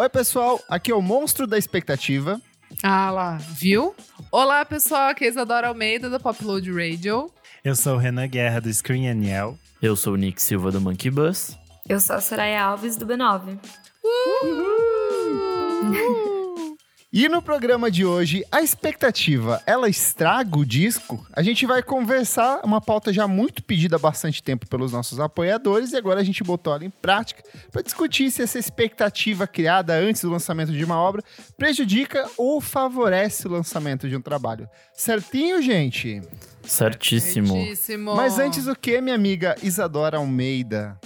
Oi, pessoal, aqui é o Monstro da Expectativa. Ah lá, viu? Olá, pessoal, aqui é Isadora Almeida, do Popload Radio. Eu sou o Renan Guerra, do Screen Aniel. Eu sou o Nick Silva, do Monkey Bus. Eu sou a Soraya Alves, do B9. E no programa de hoje, a expectativa, ela estraga o disco? A gente vai conversar, uma pauta já muito pedida há bastante tempo pelos nossos apoiadores, e agora a gente botou ela em prática para discutir se essa expectativa criada antes do lançamento de uma obra prejudica ou favorece o lançamento de um trabalho. Certinho, gente? Certíssimo. Certíssimo. Mas antes o que, minha amiga Isadora Almeida?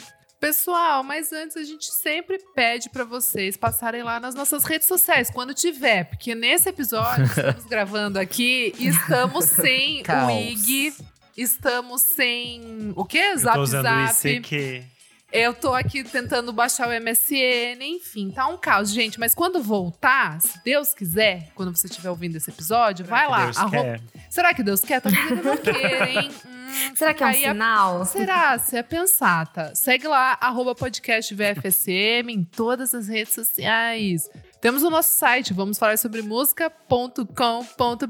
Pessoal, mas antes a gente sempre pede pra vocês passarem lá nas nossas redes sociais, quando tiver, porque nesse episódio estamos gravando aqui e estamos sem o Caos. IG, estamos sem o quê? Eu Zap Zap. o ICQ. Eu tô aqui tentando baixar o MSN, enfim, tá um caos, gente. Mas quando voltar, se Deus quiser, quando você estiver ouvindo esse episódio, vai que lá. Arro-. Será que Deus quer? Talvez ele não queira, hein? Será que é um aí a- sinal? Será? Você é pensata. Segue lá, arroba podcast VFSM em todas as redes sociais. Temos o nosso site, vamos falar sobre música.com.br.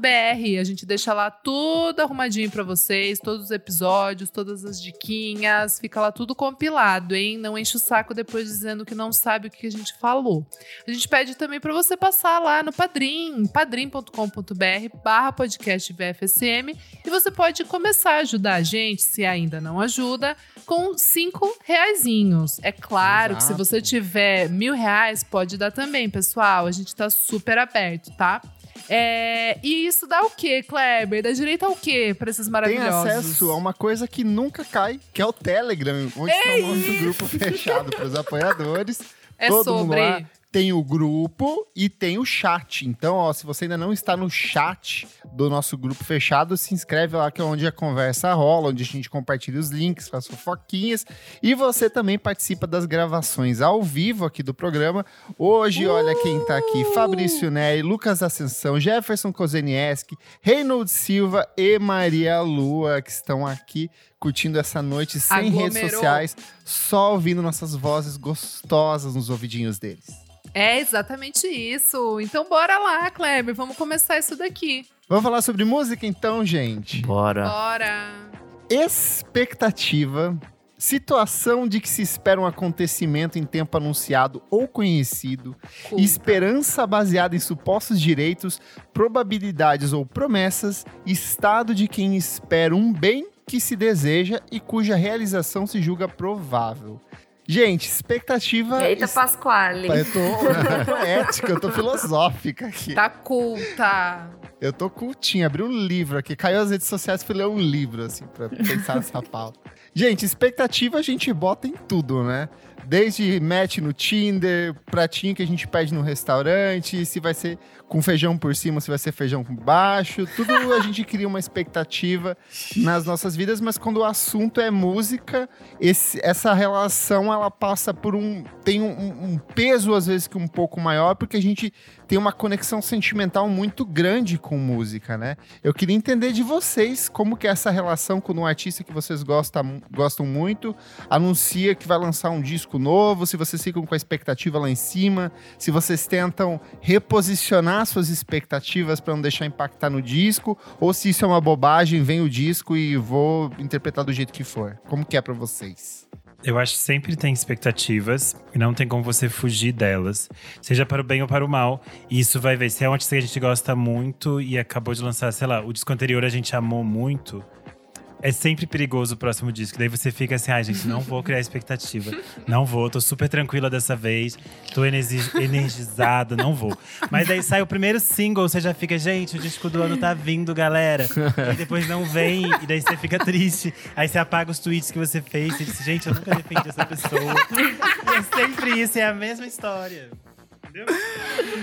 A gente deixa lá tudo arrumadinho pra vocês, todos os episódios, todas as diquinhas, fica lá tudo compilado, hein? Não enche o saco depois dizendo que não sabe o que a gente falou. A gente pede também pra você passar lá no Padrim, padrim.com.br barra podcast VFSM e você pode começar a ajudar a gente, se ainda não ajuda, com cinco reaisinhos. É claro que se Exato. você tiver mil reais, pode dar também, pessoal. A gente tá super aberto, tá? É, e isso dá o quê, Kleber? Dá direito ao quê pra esses Tem maravilhosos? acesso a uma coisa que nunca cai, que é o Telegram, onde está o nosso grupo fechado para os apoiadores. É Todo mundo sobre. lá. Tem o grupo e tem o chat. Então, ó, se você ainda não está no chat do nosso grupo fechado, se inscreve lá que é onde a conversa rola, onde a gente compartilha os links, faz fofoquinhas. E você também participa das gravações ao vivo aqui do programa. Hoje, olha quem tá aqui: Fabrício Neri, Lucas Ascensão, Jefferson Kozenieski, Reinaldo Silva e Maria Lua, que estão aqui curtindo essa noite sem redes Aglomerou. sociais, só ouvindo nossas vozes gostosas nos ouvidinhos deles. É exatamente isso. Então bora lá, Kleber. Vamos começar isso daqui. Vamos falar sobre música então, gente? Bora. Bora. Expectativa. Situação de que se espera um acontecimento em tempo anunciado ou conhecido. Culpa. Esperança baseada em supostos direitos, probabilidades ou promessas. Estado de quem espera um bem que se deseja e cuja realização se julga provável. Gente, expectativa. Eita, Pasquale. Eu tô poética, eu tô filosófica aqui. Tá culta. Eu tô cultinho, abri um livro aqui, caiu as redes sociais, fui ler um livro, assim, pra pensar nessa pauta. Gente, expectativa a gente bota em tudo, né? Desde match no Tinder, pratinho que a gente pede no restaurante, se vai ser com feijão por cima, se vai ser feijão por baixo, tudo a gente cria uma expectativa nas nossas vidas, mas quando o assunto é música, esse- essa relação ela passa por um. tem um, um peso, às vezes, que um pouco maior, porque a gente tem uma conexão sentimental muito grande com música, né? Eu queria entender de vocês como que é essa relação com um artista que vocês gostam, gostam muito, anuncia que vai lançar um disco novo, se vocês ficam com a expectativa lá em cima, se vocês tentam reposicionar suas expectativas para não deixar impactar no disco, ou se isso é uma bobagem, vem o disco e vou interpretar do jeito que for. Como que é para vocês? Eu acho que sempre tem expectativas e não tem como você fugir delas, seja para o bem ou para o mal. E isso vai ver. Se é um artista que a gente gosta muito e acabou de lançar, sei lá, o disco anterior a gente amou muito. É sempre perigoso o próximo disco. Daí você fica assim, ai, gente, não vou criar expectativa. Não vou, tô super tranquila dessa vez. Tô energi- energizada, não vou. Mas daí sai o primeiro single, você já fica, gente, o disco do ano tá vindo, galera. E depois não vem, e daí você fica triste. Aí você apaga os tweets que você fez e diz, gente, eu nunca defendi essa pessoa. E é sempre isso, é a mesma história. Entendeu?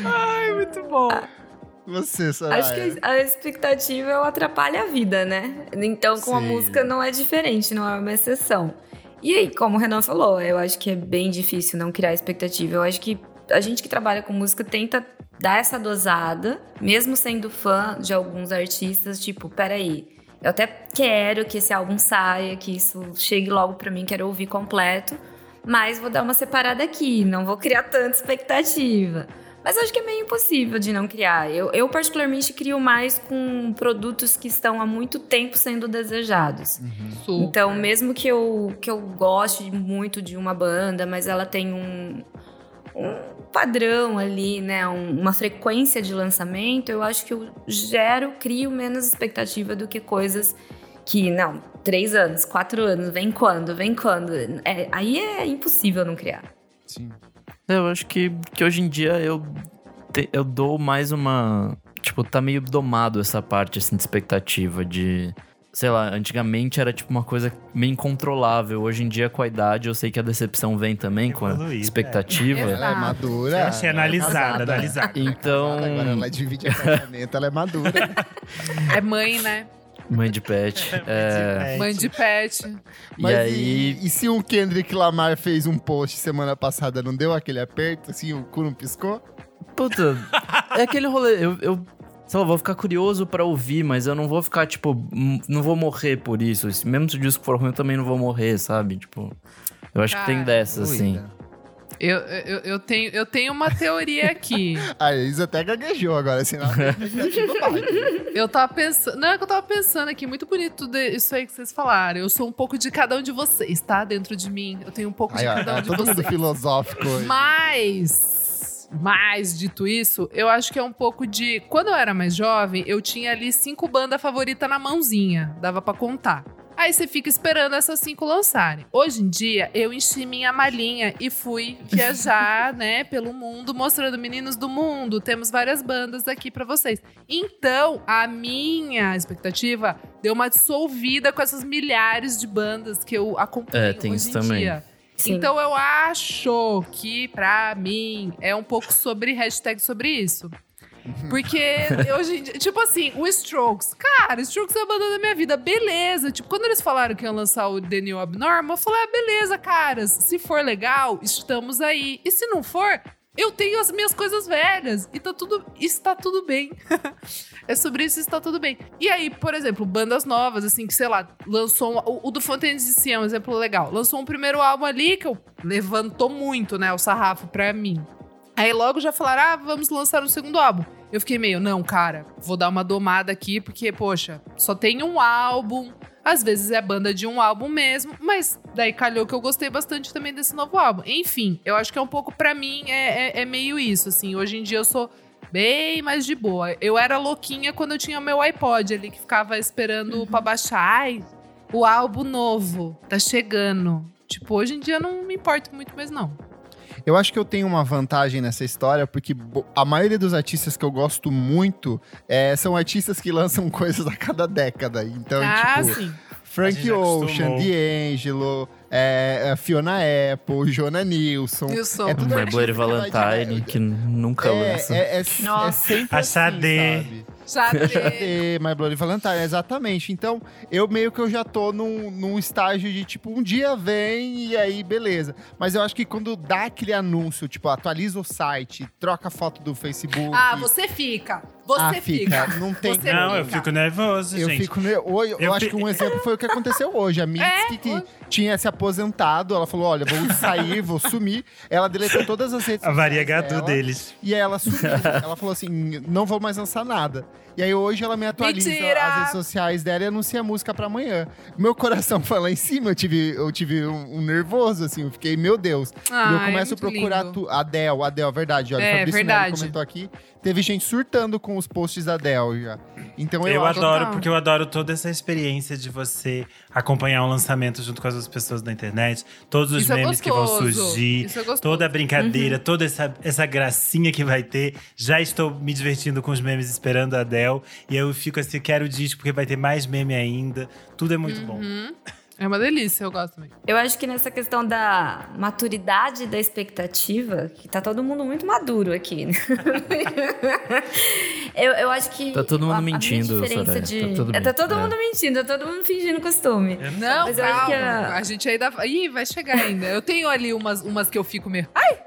Ai, muito bom. Você, Soraya. Acho que a expectativa atrapalha a vida, né? Então, com a Sim. música não é diferente, não é uma exceção. E aí, como o Renan falou, eu acho que é bem difícil não criar expectativa. Eu acho que a gente que trabalha com música tenta dar essa dosada, mesmo sendo fã de alguns artistas, tipo, peraí, eu até quero que esse álbum saia, que isso chegue logo pra mim, quero ouvir completo. mas vou dar uma separada aqui, não vou criar tanta expectativa. Mas acho que é meio impossível de não criar. Eu, eu, particularmente, crio mais com produtos que estão há muito tempo sendo desejados. Super. Então, mesmo que eu, que eu goste muito de uma banda, mas ela tem um, um padrão ali, né? um- uma frequência de lançamento, eu acho que eu gero, crio menos expectativa do que coisas que, não, três anos, quatro anos, vem quando, vem quando. É, aí é impossível não criar. Sim. Eu acho que, que hoje em dia eu, te- eu dou mais uma. Tipo, tá meio domado essa parte assim, de expectativa de. Sei lá, antigamente era tipo uma coisa meio incontrolável. Hoje em dia, com a idade, eu sei que a decepção vem também com a é. expectativa. Exato. Ela é madura. Eu achei ela é analisada, analisada. Então, Agora ela divide apartamento, ela é madura. É mãe, né? Mãe de pet. é, Mãe de pet. Mas e aí. e, e se o Kendrick Lamar fez um post semana passada, não deu aquele aperto, assim, o cu não piscou? Puta, é aquele rolê. Eu, eu sei lá, vou ficar curioso pra ouvir, mas eu não vou ficar, tipo, não vou morrer por isso. Mesmo se o disco for ruim, eu também não vou morrer, sabe? Tipo, eu acho que tem Cara, dessas, assim. Doida. Eu, eu, eu, tenho, eu tenho uma teoria aqui. A Isa até gaguejou agora, assim, expectativa baixa. Eu tava pensando. Não, é que eu tava pensando aqui, muito bonito isso aí que vocês falaram. Eu sou um pouco de cada um de vocês, tá? Dentro de mim. Eu tenho um pouco Aí, de ó, cada um tá de todo mundo vocês. filosófico hoje. Mas, mas dito isso, eu acho que é um pouco de. Quando eu era mais jovem, eu tinha ali cinco bandas favoritas na mãozinha. Dava pra contar. Aí você fica esperando essas cinco lançarem. Hoje em dia, eu enchi minha malinha e fui viajar, né, pelo mundo, mostrando meninos do mundo. Temos várias bandas aqui pra vocês. Então, a minha expectativa deu uma dissolvida com essas milhares de bandas que eu acompanho É, tem hoje isso em também. dia. Sim. Então eu acho que, pra mim, é um pouco sobre hashtag sobre isso. Porque hoje em dia, tipo assim, o Strokes, cara, Strokes é a banda da minha vida, beleza. Tipo, quando eles falaram que iam lançar o The New Abnormal, eu falei, ah, beleza, caras, se for legal, estamos aí. E se não for, eu tenho as minhas coisas velhas e tá tudo, está tudo bem. é sobre isso, está tudo bem. E aí, por exemplo, bandas novas, assim, que sei lá, lançou. um- o, o do Fontaines de Si é um exemplo legal. Lançou um primeiro álbum ali que eu levantou muito, né, o sarrafo pra mim. Aí logo já falaram, ah, vamos lançar um segundo álbum. Eu fiquei meio, não, cara, vou dar uma domada aqui, porque, poxa, só tem um álbum. Às vezes é banda de um álbum mesmo, mas daí calhou que eu gostei bastante também desse novo álbum. Enfim, eu acho que é um pouco, pra mim, é, é- é meio isso, assim. Hoje em dia eu sou bem mais de boa. Eu era louquinha quando eu tinha meu iPod ali, que ficava esperando pra baixar. Ai, o álbum novo tá chegando. Tipo, hoje em dia eu não me importo muito mais, não. Eu acho que eu tenho uma vantagem nessa história, porque a maioria dos artistas que eu gosto muito é, são artistas que lançam coisas a cada década. Então, ah, tipo, sim. Frank Ocean. D'Angelo, é, é, Fiona Apple, Jonah Nilson. Wilson. É tudo Valentine, que nunca É, lança. é, é, é Nossa. sempre A assim, Tem. É, My Bloody Valentine, exatamente. Então, eu meio que eu já tô num, num estágio de, tipo, um dia vem e aí, beleza. Mas eu acho que quando dá aquele anúncio, tipo, atualiza o site, troca a foto do Facebook... Ah, você fica. Você Ah, fica. Não tem... Você Não, eu fica. fico nervoso, Eu gente. fico. ne- Hoje, eu, Eu acho fi- que um exemplo foi o que aconteceu hoje. A Mitski, que hoje. tinha se aposentado, ela falou: Olha, vou sair, vou sumir. Ela deletou todas as redes A Varia sociais Gadu dela, deles. E aí ela sumiu. ela falou assim: Não vou mais lançar nada. E aí hoje ela me atualiza Mentira! as redes sociais dela e anuncia a música pra amanhã. Meu coração foi lá em cima, eu tive, eu tive um, um nervoso, assim, eu fiquei, meu Deus. Ah, e eu é começo a muito procurar lindo. tu, Adele, Adele, verdade. Olha, É, o Fabrício verdade. comentou aqui. Teve gente surtando com os posts da Adele já. Então eu, Eu, adoro, porque eu adoro toda essa experiência de você acompanhar um lançamento junto com as outras pessoas da internet, todos os Isso é memes que vão surgir, é toda a brincadeira, toda essa, essa gracinha que vai ter. Já estou me divertindo com os memes esperando a Adele. E eu fico assim, quero o disco porque vai ter mais meme ainda. Tudo é muito bom. É uma delícia, eu gosto também. Eu acho que nessa questão da maturidade da expectativa, que tá todo mundo muito maduro aqui. né? eu, eu acho que. Tá todo mundo a- a mentindo, diferença Soraya. de- Tá tudo É, tá todo É. mundo mentindo, tá todo mundo fingindo costume. Não, Mas eu calma. acho que a... a- gente ainda. Ih, vai chegar ainda. Eu tenho ali umas, umas que eu fico meio. Ai!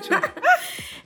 Tipo,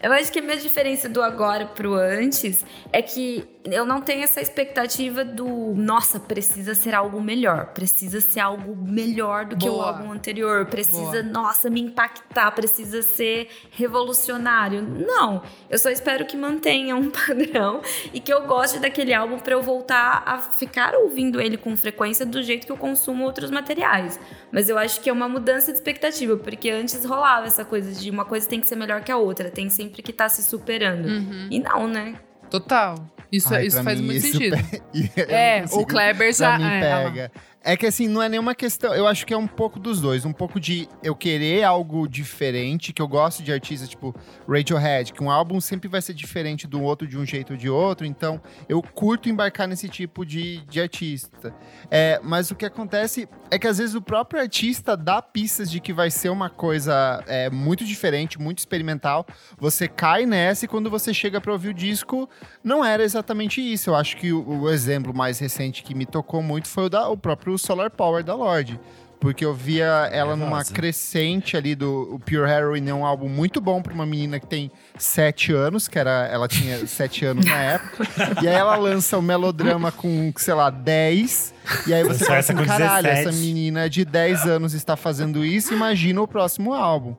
Eu acho que a minha diferença do agora pro antes é que eu não tenho essa expectativa do, nossa, precisa ser algo melhor, precisa ser algo melhor do que o Boa. álbum anterior, precisa, Boa. nossa, me impactar, precisa ser revolucionário. Não, eu só espero que mantenha um padrão e que eu goste daquele álbum pra eu voltar a ficar ouvindo ele com frequência do jeito que eu consumo outros materiais. Mas eu acho que é uma mudança de expectativa, porque antes rolava essa coisa de uma coisa tem que ser melhor que a outra, tem sempre que estar se superando. Uhum. E não, né? Total. Isso, Ai, isso faz muito isso sentido. pe- É, o Kleber já. mim é, pega. É que assim, não é nenhuma questão. Eu acho que é um pouco dos dois. Um pouco de eu querer algo diferente, que eu gosto de artistas tipo Radiohead, que um álbum sempre vai ser diferente do outro de um jeito ou de outro. Então, eu curto embarcar nesse tipo de, de artista. É, mas o que acontece é que às vezes o próprio artista dá pistas de que vai ser uma coisa é, muito diferente, muito experimental. Você cai nessa e quando você chega pra ouvir o disco, não era exatamente isso. Eu acho que o, o exemplo mais recente que me tocou muito foi o, da, o próprio Solar Power da Lorde. Porque eu via ela numa Nervosa. crescente ali do Pure Heroine, é um álbum muito bom pra uma menina que tem sete anos, que era, ela tinha sete anos na época. e aí ela lança o melodrama com, sei lá, 10. E aí você Lançou fala assim, caralho, 17. essa menina de 10 anos está fazendo isso, imagina o próximo álbum.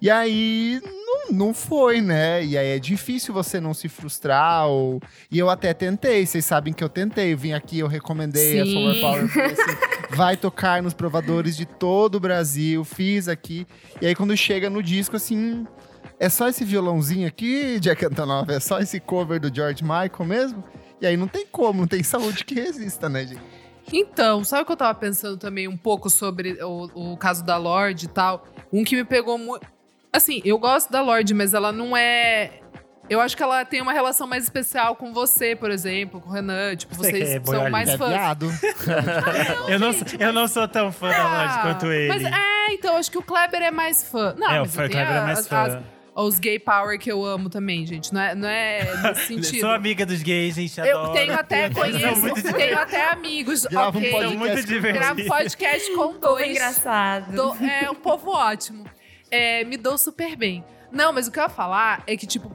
E aí não, não foi, né? E aí é difícil você não se frustrar. Ou... E eu até tentei, vocês sabem que eu tentei. Eu vim aqui, eu recomendei Sim. a Solar Power. falei assim, vai tocar nos provadores de todo o Brasil, fiz aqui. E aí quando chega no disco, assim. É só esse violãozinho aqui, Jack Antonoff? É só esse cover do George Michael mesmo? E aí não tem como, não tem saúde que resista, né, gente? Então, sabe o que eu tava pensando também um pouco sobre o, o caso da Lorde e tal? Um que me pegou muito. Assim, eu gosto da Lorde, mas ela não é. Eu acho que ela tem uma relação mais especial com você, por exemplo, com o Renan. Tipo, Você vocês é são mais É fãs. viado. eu, não, sou- eu não sou tão fã da Lorde Ah, quanto ele. Mas é, então, acho que o Kleber é mais fã. Não, é, o eu Kleber é mais as- fã. as- os gay power que eu amo também, gente. Não é, não é nesse sentido. Sou amiga dos gays, gente. Eu adoro. tenho até, conheço, tenho até amigos. Grava um ok? podcast. Gravo podcast com dois. engraçado. Do- é um povo ótimo. É, me dou super bem. Não, mas o que eu ia falar é que, tipo,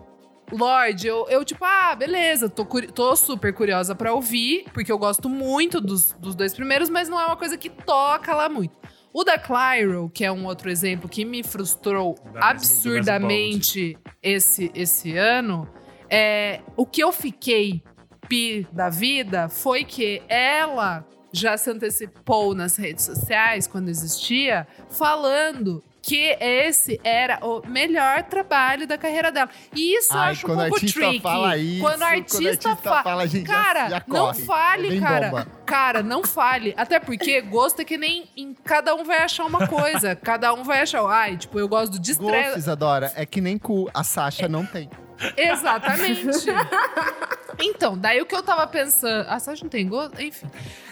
Lorde, eu, eu tipo, ah, beleza, tô, tô super curiosa pra ouvir, porque eu gosto muito dos, dos dois primeiros, mas não é uma coisa que toca lá muito. O da Clyro, que é um outro exemplo que me frustrou Da absurdamente esse, esse ano, é, o que eu fiquei pi da vida foi que ela já se antecipou nas redes sociais, quando existia, falando que esse era o melhor trabalho da carreira dela. E isso eu Ai, acho um quando o pouco artista tricky. fala isso, quando o artista, fa- fala, a gente já- Cara, já não corre. fale, Vem cara. bomba. Cara, não fale. Até porque gosto é que nem em- cada um vai achar uma coisa. cada um vai achar. Ai, tipo, eu gosto de estrela. Isadora, é que nem cu, a Sasha não tem. Exatamente. então, daí o que eu tava pensando. A Sasha não tem gosto? Enfim.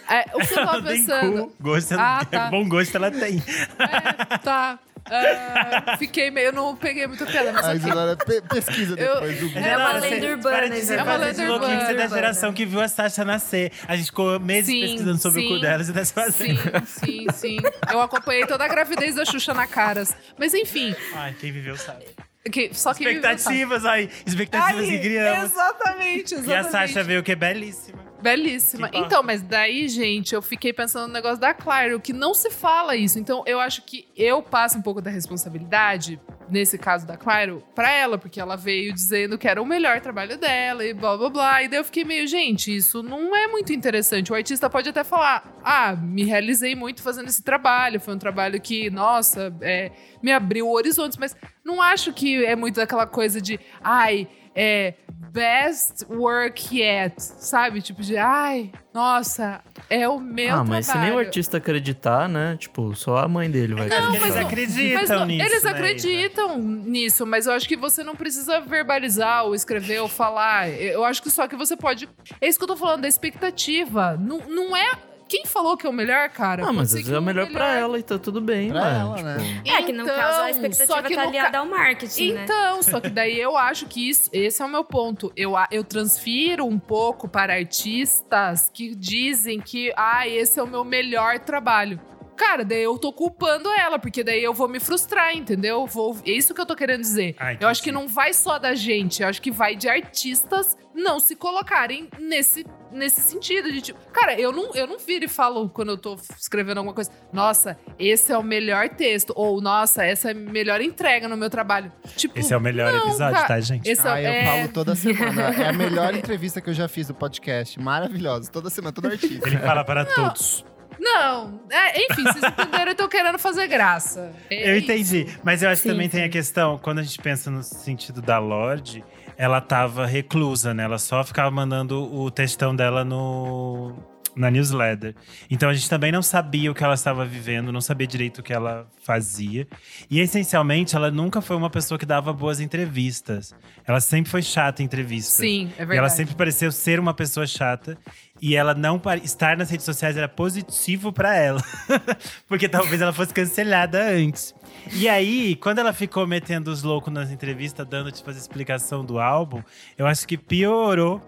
É, o que eu tava pensando. cu, gosto, Ah, tá. bom gosto ela tem. É, tá. Ah, fiquei meio. Eu não peguei muita piada, mas A. Isadora pe- pesquisa Eu- depois do Google. É uma lenda urbana, isso. É uma lenda louquinho, Você é da urbana. geração que viu a Sasha nascer. A gente ficou meses Sim, pesquisando sobre o sim. cu dela. Você tá se Sim, fazendo. sim, sim. Eu acompanhei toda a gravidez da Xuxa na Caras. Mas enfim, Ai, quem viveu sabe. que, só que. Expectativas aí. Expectativas que criamos. Exatamente, exatamente. E a Sasha veio que é belíssima. Belíssima. Então, mas daí, gente, eu fiquei pensando no negócio da Claro, que não se fala isso. Então, eu acho que eu passo um pouco da responsabilidade, nesse caso da Claro, pra ela, porque ela veio dizendo que era o melhor trabalho dela e blá blá blá. E daí eu fiquei meio, gente, isso não é muito interessante. O artista pode até falar: ah, me realizei muito fazendo esse trabalho, foi um trabalho que, nossa, é, me abriu horizontes, mas não acho que é muito daquela coisa de, ai, é best work yet, sabe? Tipo de, ai, nossa, é o meu ah, mas se nem o trabalho. artista acreditar, né? Tipo, só a mãe dele vai Não, acreditar. eles não- acreditam Mas não, nisso. eles né, acreditam nisso, mas eu acho que você não precisa verbalizar ou escrever ou falar. Eu acho que só que você pode. É isso que eu tô falando, da expectativa. Não, não é. Quem falou que é o melhor, cara? Ah, mas às que vezes é o melhor pra ela e tá tudo bem, Pra ué, ela, tipo, né? É que no Então, caso a só expectativa que tá aliada ca- ao marketing, né? Então, só que daí eu acho que isso, esse é o meu ponto. Eu, eu transfiro um pouco para artistas que dizem que, ah, esse é o meu melhor trabalho. cara, daí eu tô culpando ela, porque daí eu vou me frustrar, entendeu? Vou, é isso que eu tô querendo dizer. Ah, eu acho que entendi. não vai só da gente, eu acho que vai de artistas não se colocarem nesse, nesse sentido. De tipo, cara, eu não, eu não viro e falo quando eu tô escrevendo alguma coisa, nossa, esse é o melhor texto, ou nossa, essa é a melhor entrega no meu trabalho. Tipo, Esse é o melhor não, episódio, cara, tá, gente? Esse Ah, eu é, falo toda semana. É a melhor entrevista que eu já fiz do podcast. Maravilhosa. Toda semana, todo artista. Ele fala para todos. Não, é, enfim, vocês entenderam, eu tô querendo fazer graça. É Eu isso. entendi. Mas eu acho que Sim, também tem a questão, quando a gente pensa no sentido da Lorde, ela tava reclusa, né? Ela só ficava mandando o textão dela no na newsletter. Então a gente também não sabia o que ela estava vivendo, não sabia direito o que ela fazia. E essencialmente, ela nunca foi uma pessoa que dava boas entrevistas. Ela sempre foi chata em entrevistas. Sim, é verdade. E ela sempre pareceu ser uma pessoa chata. E ela não estar nas redes sociais era positivo pra ela. Porque talvez ela fosse cancelada antes. E aí, quando ela ficou metendo os loucos nas entrevistas, dando tipo as explicação do álbum, eu acho que piorou.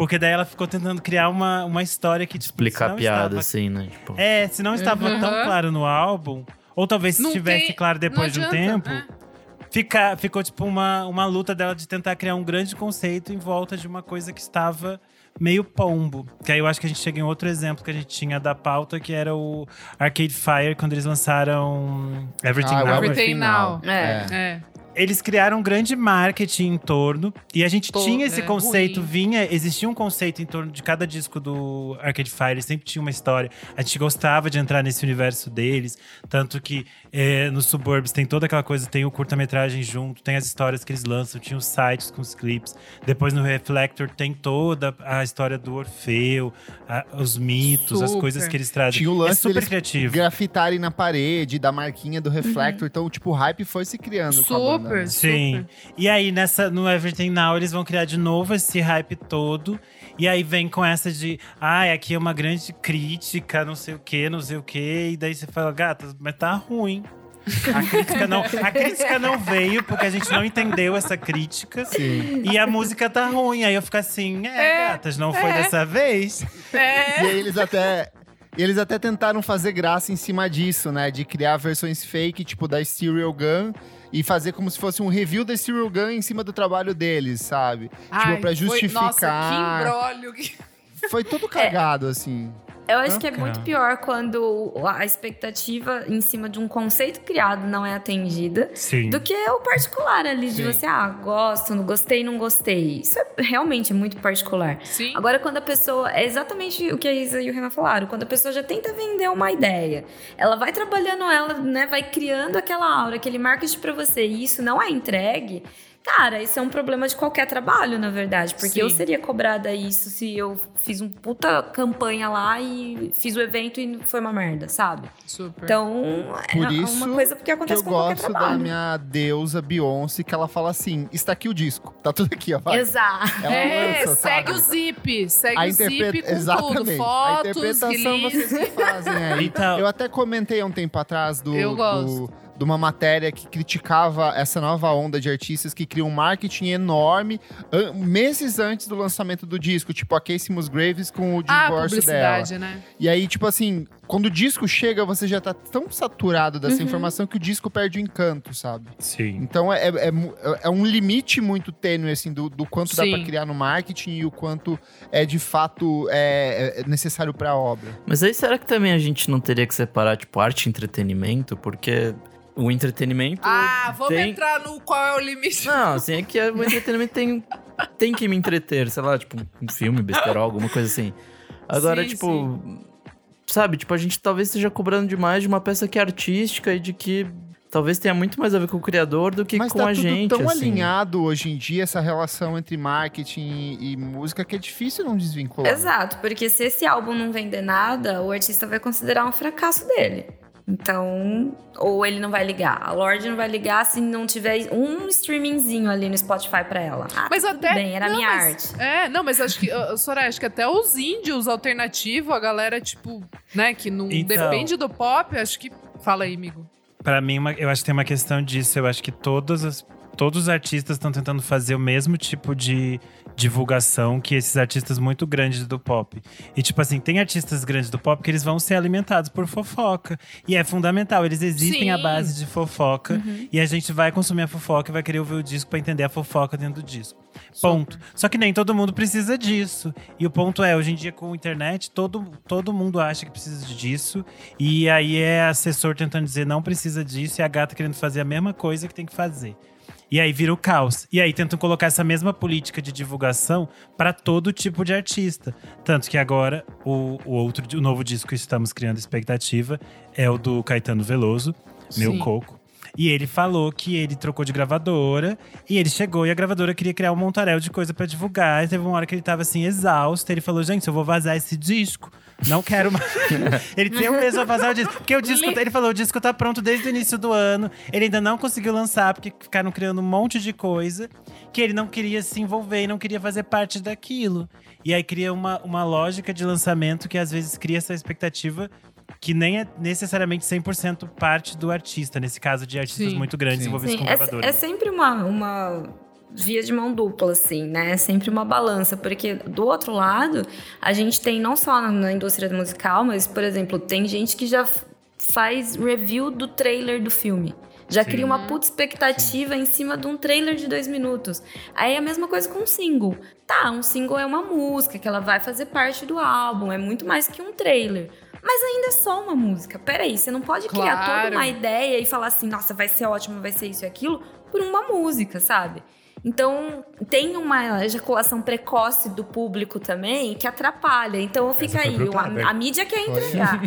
Porque daí ela ficou tentando criar uma, uma história que tipo, Explicar piada, estava- assim, né? Tipo, É, se não estava Uhum. tão claro no álbum, ou talvez se Não estivesse tem- claro depois de um tempo, né? fica, ficou tipo uma, uma luta dela de tentar criar um grande conceito em volta de uma coisa que estava meio pombo. Que aí eu acho que a gente chega em outro exemplo que a gente tinha da pauta, que era o Arcade Fire, quando eles lançaram Everything Ah, Now. Everything Now. É. É. Eles criaram um grande marketing em torno. E a gente tinha esse é, conceito, ruim. vinha, existia um conceito em torno de cada disco do Arcade Fire, sempre tinha uma história. A gente gostava de entrar nesse universo deles. Tanto que é, nos Suburbs tem toda aquela coisa, tem o curta-metragem junto, tem as histórias que eles lançam, tinha os sites com os clipes. Depois no Reflector tem toda a história do Orfeu, a- os mitos, as Super. coisas que eles trazem. Tinha o é lance super deles criativo. grafitarem na parede, da marquinha do reflector. Então, tipo, o hype foi se criando com a banda, Super, né? Sim. E aí, nessa, no Everything Now, eles vão criar de novo esse hype todo. E aí vem com essa de, ai, aqui é uma grande crítica, não sei o quê, não sei o quê. E daí você fala, gata, mas tá ruim. A crítica não, a crítica não veio porque a gente não entendeu essa crítica. Sim. E a música tá ruim. Aí eu fico assim, é, É, gatas, não foi é. dessa vez. É. E aí eles até. Eles até tentaram fazer graça em cima disso, né? De criar versões fake, tipo, da Serial Gun. E fazer como se fosse um review da Serial Gun em cima do trabalho deles, sabe? Ai, tipo, pra foi- justificar. nossa, que embrólio. Foi todo cagado, assim. Eu acho que é muito pior quando a expectativa em cima de um conceito criado não é atendida. Sim. Do que o particular ali, de Sim. você, ah, gosto, não gostei, não gostei. Isso é realmente muito particular. Sim. Agora, quando a pessoa. É exatamente o que a Isa e o Renan falaram. Quando a pessoa já tenta vender uma ideia, ela vai trabalhando ela, né? Vai criando aquela aura, aquele marketing pra você, e isso não é entregue. Cara, isso é um problema de qualquer trabalho, na verdade. Porque Sim. eu seria cobrada isso se eu fiz um puta campanha lá e fiz o evento e foi uma merda, sabe? Super. Então, Por é isso uma coisa que Que acontece eu com qualquer gosto da trabalho. minha deusa Beyoncé, que ela fala assim: está aqui o disco. Tá tudo aqui, ó. Vai. Exato. Ela é, lança, segue sabe? o zip. Segue A o zip com Exatamente. tudo. a Fotos, interpretação release. vocês que fazem aí. Então- Eu até comentei há um tempo atrás do, Eu gosto. do- de uma matéria que criticava essa nova onda de artistas que criam um marketing enorme an- meses antes do lançamento do disco, tipo a Casey Musgraves com o Ah, divórcio dela. publicidade, né? E aí, tipo assim, quando o disco chega, você já tá tão saturado dessa Uhum. informação que o disco perde o encanto, sabe? Sim. Então é, é, mu- é um limite muito tênue, assim, do, do quanto dá Sim. pra criar no marketing e o quanto é de fato é, é necessário pra obra. Mas aí será que também a gente não teria que separar, tipo, arte e entretenimento? Porque o entretenimento. Ah, vamos tem... entrar no qual é o limite. Não, assim, é que o entretenimento tem, tem que me entreter, sei lá, tipo, um filme, besterol, alguma coisa assim. Agora, Sim, tipo. Sabe, tipo, a gente talvez esteja cobrando demais de uma peça que é artística e de que talvez tenha muito mais a ver com o criador do que Mas com tá a tudo gente. tão assim. alinhado hoje em dia, essa relação entre marketing e, e música, que é difícil não desvincular. Exato, porque se esse álbum não vender nada, o artista vai considerar um fracasso dele. Então, ou ele não vai ligar. A Lorde não vai ligar se não tiver um streamingzinho ali no Spotify pra ela. Ah, Mas até. bem, era não, minha mas- arte. É, não, mas acho que, Soraya, acho que até os índios alternativos, a galera, tipo, né, que não Então. depende do pop, acho que. Fala aí, amigo. Pra mim, uma- eu acho que tem uma questão disso. Eu acho que todas as- todos os artistas estão tentando fazer o mesmo tipo de, divulgação que esses artistas muito grandes do pop. E tipo assim, tem artistas grandes do pop que eles vão ser alimentados por fofoca. E é fundamental, eles existem Sim. à base de fofoca. Uhum. E a gente vai consumir a fofoca e vai querer ouvir o disco pra entender a fofoca dentro do disco. Ponto. Só que nem todo mundo precisa disso. E o ponto é, hoje em dia com a internet, todo, todo mundo acha que precisa disso. E aí é assessor tentando dizer não precisa disso e a gata querendo fazer a mesma coisa que tem que fazer. E aí vira o caos. E aí tentam colocar essa mesma política de divulgação para todo tipo de artista. Tanto que agora o, o outro, o novo disco que estamos criando expectativa é o do Caetano Veloso, Meu Sim. Coco. E ele falou que ele trocou de gravadora e ele chegou e a gravadora queria criar um montaréu de coisa pra divulgar. E teve uma hora que ele tava assim, exausto. Ele falou: Gente, eu vou vazar esse disco. Não quero mais. ele tem um mês pra vazar o disco. Porque o disco, ele falou: o disco tá pronto desde o início do ano. Ele ainda não conseguiu lançar, porque ficaram criando um monte de coisa que ele não queria se envolver e não queria fazer parte daquilo. E aí cria uma, uma lógica de lançamento que às vezes cria essa expectativa que nem é necessariamente 100% parte do artista, nesse caso de artistas Sim. muito grandes Sim. envolvidos Sim, com é, gravadores. é sempre uma, uma via de mão dupla, assim, né? É sempre uma balança, porque do outro lado, a gente tem não só na, indústria musical, mas, por exemplo, tem gente que já faz review do trailer do filme. Já Sim. cria uma puta expectativa em cima de um trailer de dois minutos. Aí é a mesma coisa com um single. Tá, um single é uma música que ela vai fazer parte do álbum, é muito mais que um trailer. Mas ainda é só uma música. Peraí, você não pode criar Claro. toda uma ideia e falar assim, nossa, vai ser ótimo, vai ser isso e aquilo, por uma música, sabe? Então, tem uma ejaculação precoce do público também que atrapalha. Então, fica aí. A, a mídia quer entregar.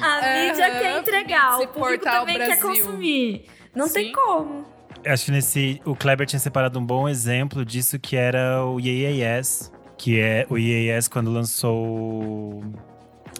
A mídia quer entregar. O público também quer consumir. Não Sim. tem como. Acho que nesse. O Kleber tinha separado um bom exemplo disso, que era o IAS. Que é o IAS quando lançou.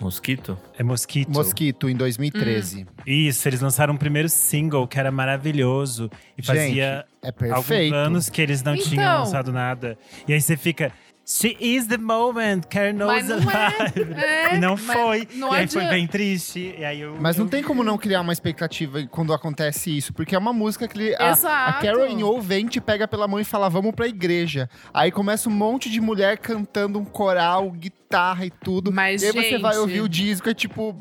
Mosquito? É Mosquito. Mosquito, em 2013. Isso, eles lançaram o primeiro single, que era maravilhoso. E fazia é alguns anos que eles não tinham Então. lançado nada. E aí você fica. She is the moment, Karen knows Mas não é. alive. É, e não mas foi. não e aí foi bem triste. E aí eu, Mas não eu- tem como não criar uma expectativa quando acontece isso, porque é uma música que a, a Carolyn ou vem, te pega pela mão e fala, vamos pra igreja. Aí começa um monte de mulher cantando um coral, guitarra e tudo. Mas, e aí você vai gente- ouvir o disco e tipo,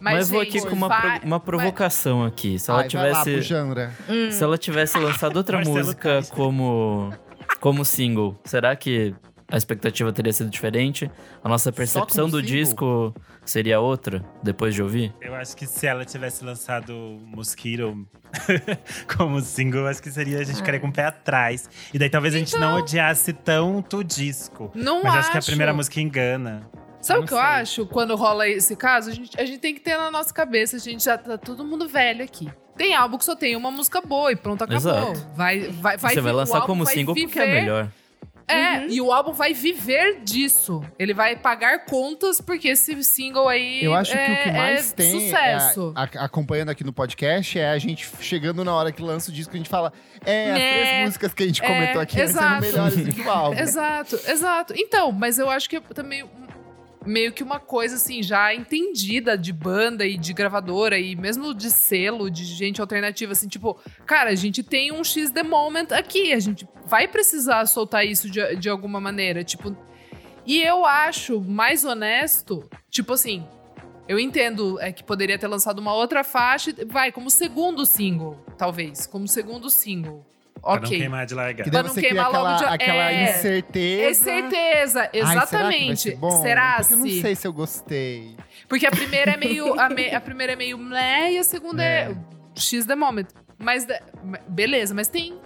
Mas, vou gente, aqui com uma, vai- pro- uma provocação aqui. Se ela ai, vai lá tivesse. Jandra. Se ela tivesse lançado outra música como, como single, será que a expectativa teria sido diferente? A nossa percepção do disco seria outra depois de ouvir? Eu acho que se ela tivesse lançado Mosquito como single, acho que seria a gente querer com o pé atrás. E daí talvez a gente não odiasse tanto o disco. Não Mas acho. acho que a primeira música engana. Sabe o que não eu sei. acho quando rola esse caso? A gente, a gente tem que ter na nossa cabeça, a gente já tá todo mundo velho aqui. Tem álbum que só tem uma música boa e pronto, acabou. Exato. Vai, vai, vai, Você vai lançar como single porque é viver- melhor. É, e o álbum vai viver disso. Ele vai pagar contas porque esse single aí Eu acho é, que o que mais é tem, é sucesso. a- a- acompanhando aqui no podcast, é a gente chegando na hora que lança o disco, a gente fala, é, as Né? três músicas que a gente É, comentou aqui exato. são melhores do que o álbum. Exato, exato. Então, mas eu acho que é também meio que uma coisa assim já entendida de banda e de gravadora e mesmo de selo, de gente alternativa assim, tipo, cara, a gente tem um X the moment aqui, a gente vai precisar soltar isso de, de alguma maneira, tipo. E eu acho mais honesto, tipo assim, eu entendo é que poderia ter lançado uma outra faixa, vai como segundo single, talvez, como segundo single. Pra não OK. queimar de largar. Que Pra não queimar logo aquela, de- aquela é. incerteza. É certeza, Ai, será que vai exatamente. ser bom? será Porque eu não se? sei se eu gostei. Porque a primeira é meio. A, me- a primeira é meio e a segunda é, É. X the moment. Mas beleza, mas tem,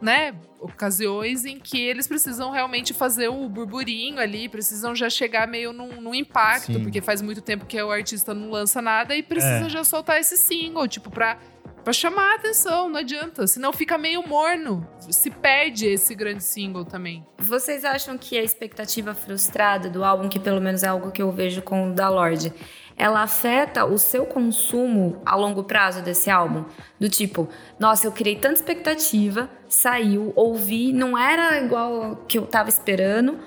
né, ocasiões em que eles precisam realmente fazer o burburinho ali, precisam já chegar meio num, num impacto, Sim. porque faz muito tempo que o artista não lança nada e precisa É. já soltar esse single, tipo, pra. Pra chamar a atenção, não adianta. Senão fica meio morno. Se perde esse grande single também. Vocês acham que a expectativa frustrada do álbum, que pelo menos é algo que eu vejo com o da Lorde, ela afeta o seu consumo a longo prazo desse álbum? Do tipo, nossa, eu criei tanta expectativa, saiu, ouvi, não era igual que eu tava esperando.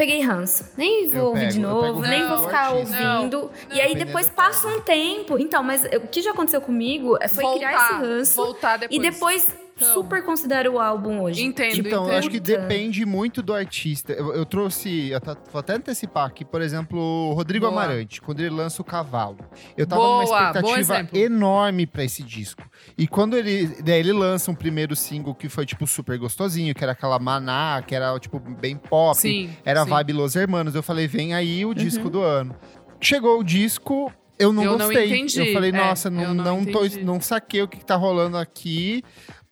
Peguei ranço. Nem vou Eu ouvir pego, de novo, nem vou ficar artista. ouvindo. Não, e aí depois passa um tempo. Então, mas o que já aconteceu comigo foi criar esse ranço. Voltar depois. E depois Então. super considero o álbum hoje. Entendo, Então, eu entendo. acho que depende muito do artista. Eu, eu trouxe, eu tá- vou até antecipar aqui, por exemplo, o Rodrigo Boa. Amarante, quando ele lança o Cavalo. Eu tava Boa, numa expectativa enorme pra esse disco. E quando ele, daí ele lança um primeiro single que foi, tipo, super gostosinho, que era aquela Maná, que era, tipo, bem pop. Sim. Era sim. vibe Los Hermanos. Eu falei, vem aí Uhum. o disco do ano. Chegou o disco, eu não Eu não gostei. entendi. Eu falei, É, nossa, eu não, não não, tô, não saquei o que, que tá rolando aqui.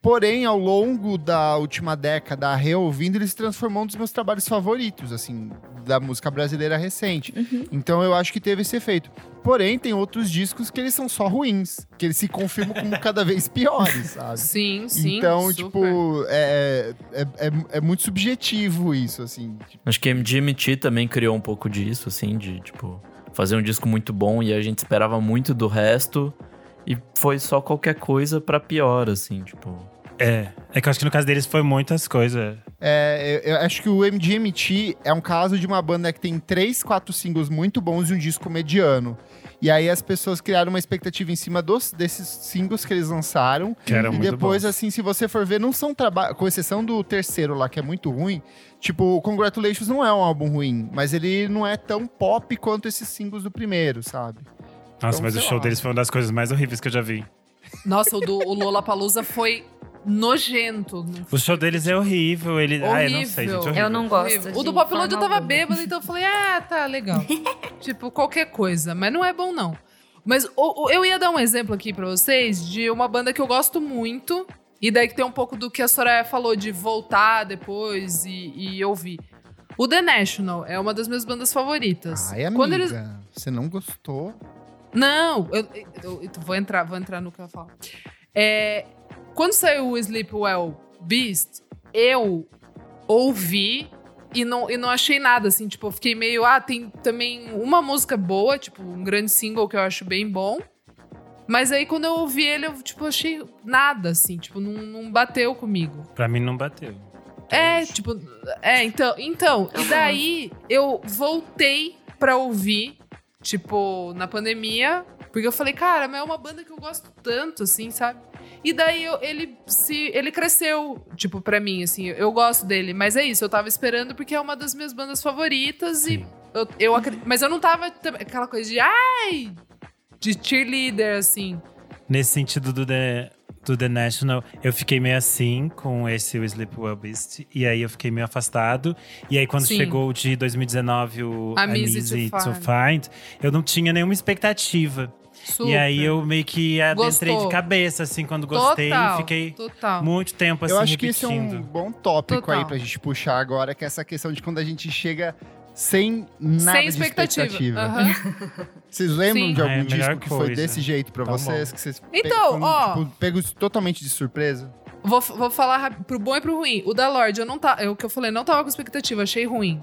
Porém, ao longo da última década, reouvindo, ele se transformou um dos meus trabalhos favoritos, assim, da música brasileira recente. Uhum. Então eu acho que teve esse efeito. Porém, tem outros discos que eles são só ruins, que eles se confirmam como cada vez piores, sabe? Sim, sim. então, super. tipo, é, é, é, é muito subjetivo isso, assim. Acho que MGMT também criou um pouco disso, assim, de, tipo, fazer um disco muito bom e a gente esperava muito do resto e foi só qualquer coisa pra pior, assim, tipo. É. É que eu acho que no caso deles foi muitas coisas. É, eu, eu acho que o MGMT é um caso de uma banda que tem três, quatro singles muito bons e um disco mediano. E aí as pessoas criaram uma expectativa em cima dos, desses singles que eles lançaram. Que eram e muito depois, bons. assim, se você for ver, não são trabalhos. Com exceção do terceiro lá, que é muito ruim. Tipo, Congratulations não é um álbum ruim, mas ele não é tão pop quanto esses singles do primeiro, sabe? Nossa, Então, mas o show lá. deles foi uma das coisas mais horríveis que eu já vi. Nossa, o do o Lollapalooza foi nojento. O show deles é horrível. Ele... Ah, eu não sei, Horrível. gente. Horrível. Eu não gosto. Horrível. O do Pop Load eu tava alguma. bêbado, então eu falei, ah, tá, legal. tipo, qualquer coisa. Mas não é bom, não. Mas o- o- eu ia dar um exemplo aqui pra vocês de uma banda que eu gosto muito. E daí que tem um pouco do que a Soraya falou de voltar depois e, e ouvir. O The National é uma das minhas bandas favoritas. Ai, amiga, Quando eles... você não gostou? Não, eu, eu- eu vou entrar, vou entrar no que ela fala. É, quando saiu o Sleepwell Beast, eu ouvi e não, e não achei nada, assim, tipo, eu fiquei meio, ah, tem também uma música boa, tipo, um grande single que eu acho bem bom. Mas aí quando eu ouvi ele, eu, tipo, achei nada, assim, tipo, não, não bateu comigo. Pra mim não bateu. É, tipo, é, então, então, e daí eu voltei pra ouvir, tipo, na pandemia, porque eu falei, cara, mas é uma banda que eu gosto tanto, assim, sabe? E daí eu- ele se ele cresceu, tipo, pra mim, assim, eu gosto dele, mas é isso, eu tava esperando porque é uma das minhas bandas favoritas e Sim. eu, eu acre- mas eu não tava aquela coisa de ai, de cheerleader assim. Nesse sentido do The, do The National, eu fiquei meio assim com esse o Sleepwell Beast. E aí eu fiquei meio afastado. E aí quando Sim. chegou o de 2019, o I'm Easy Easy to to. Find, eu não tinha nenhuma expectativa. Super. E aí eu meio que adentrei Gostou. de cabeça, assim, quando gostei. total, fiquei total. muito tempo assim eu acho que esse é um repetindo. bom tópico Total. aí pra gente puxar agora, que é essa questão de quando a gente chega sem nada Sem de expectativa. expectativa. Aham. Vocês lembram Sim. de algum Ah, é a melhor disco que foi desse jeito pra Tá vocês? bom. Que vocês Então, foram, ó. tipo, totalmente de surpresa? Vou, vou falar rápido, pro bom e pro ruim. O da Lorde, eu não tá, é o que eu falei, não tava com expectativa, achei ruim.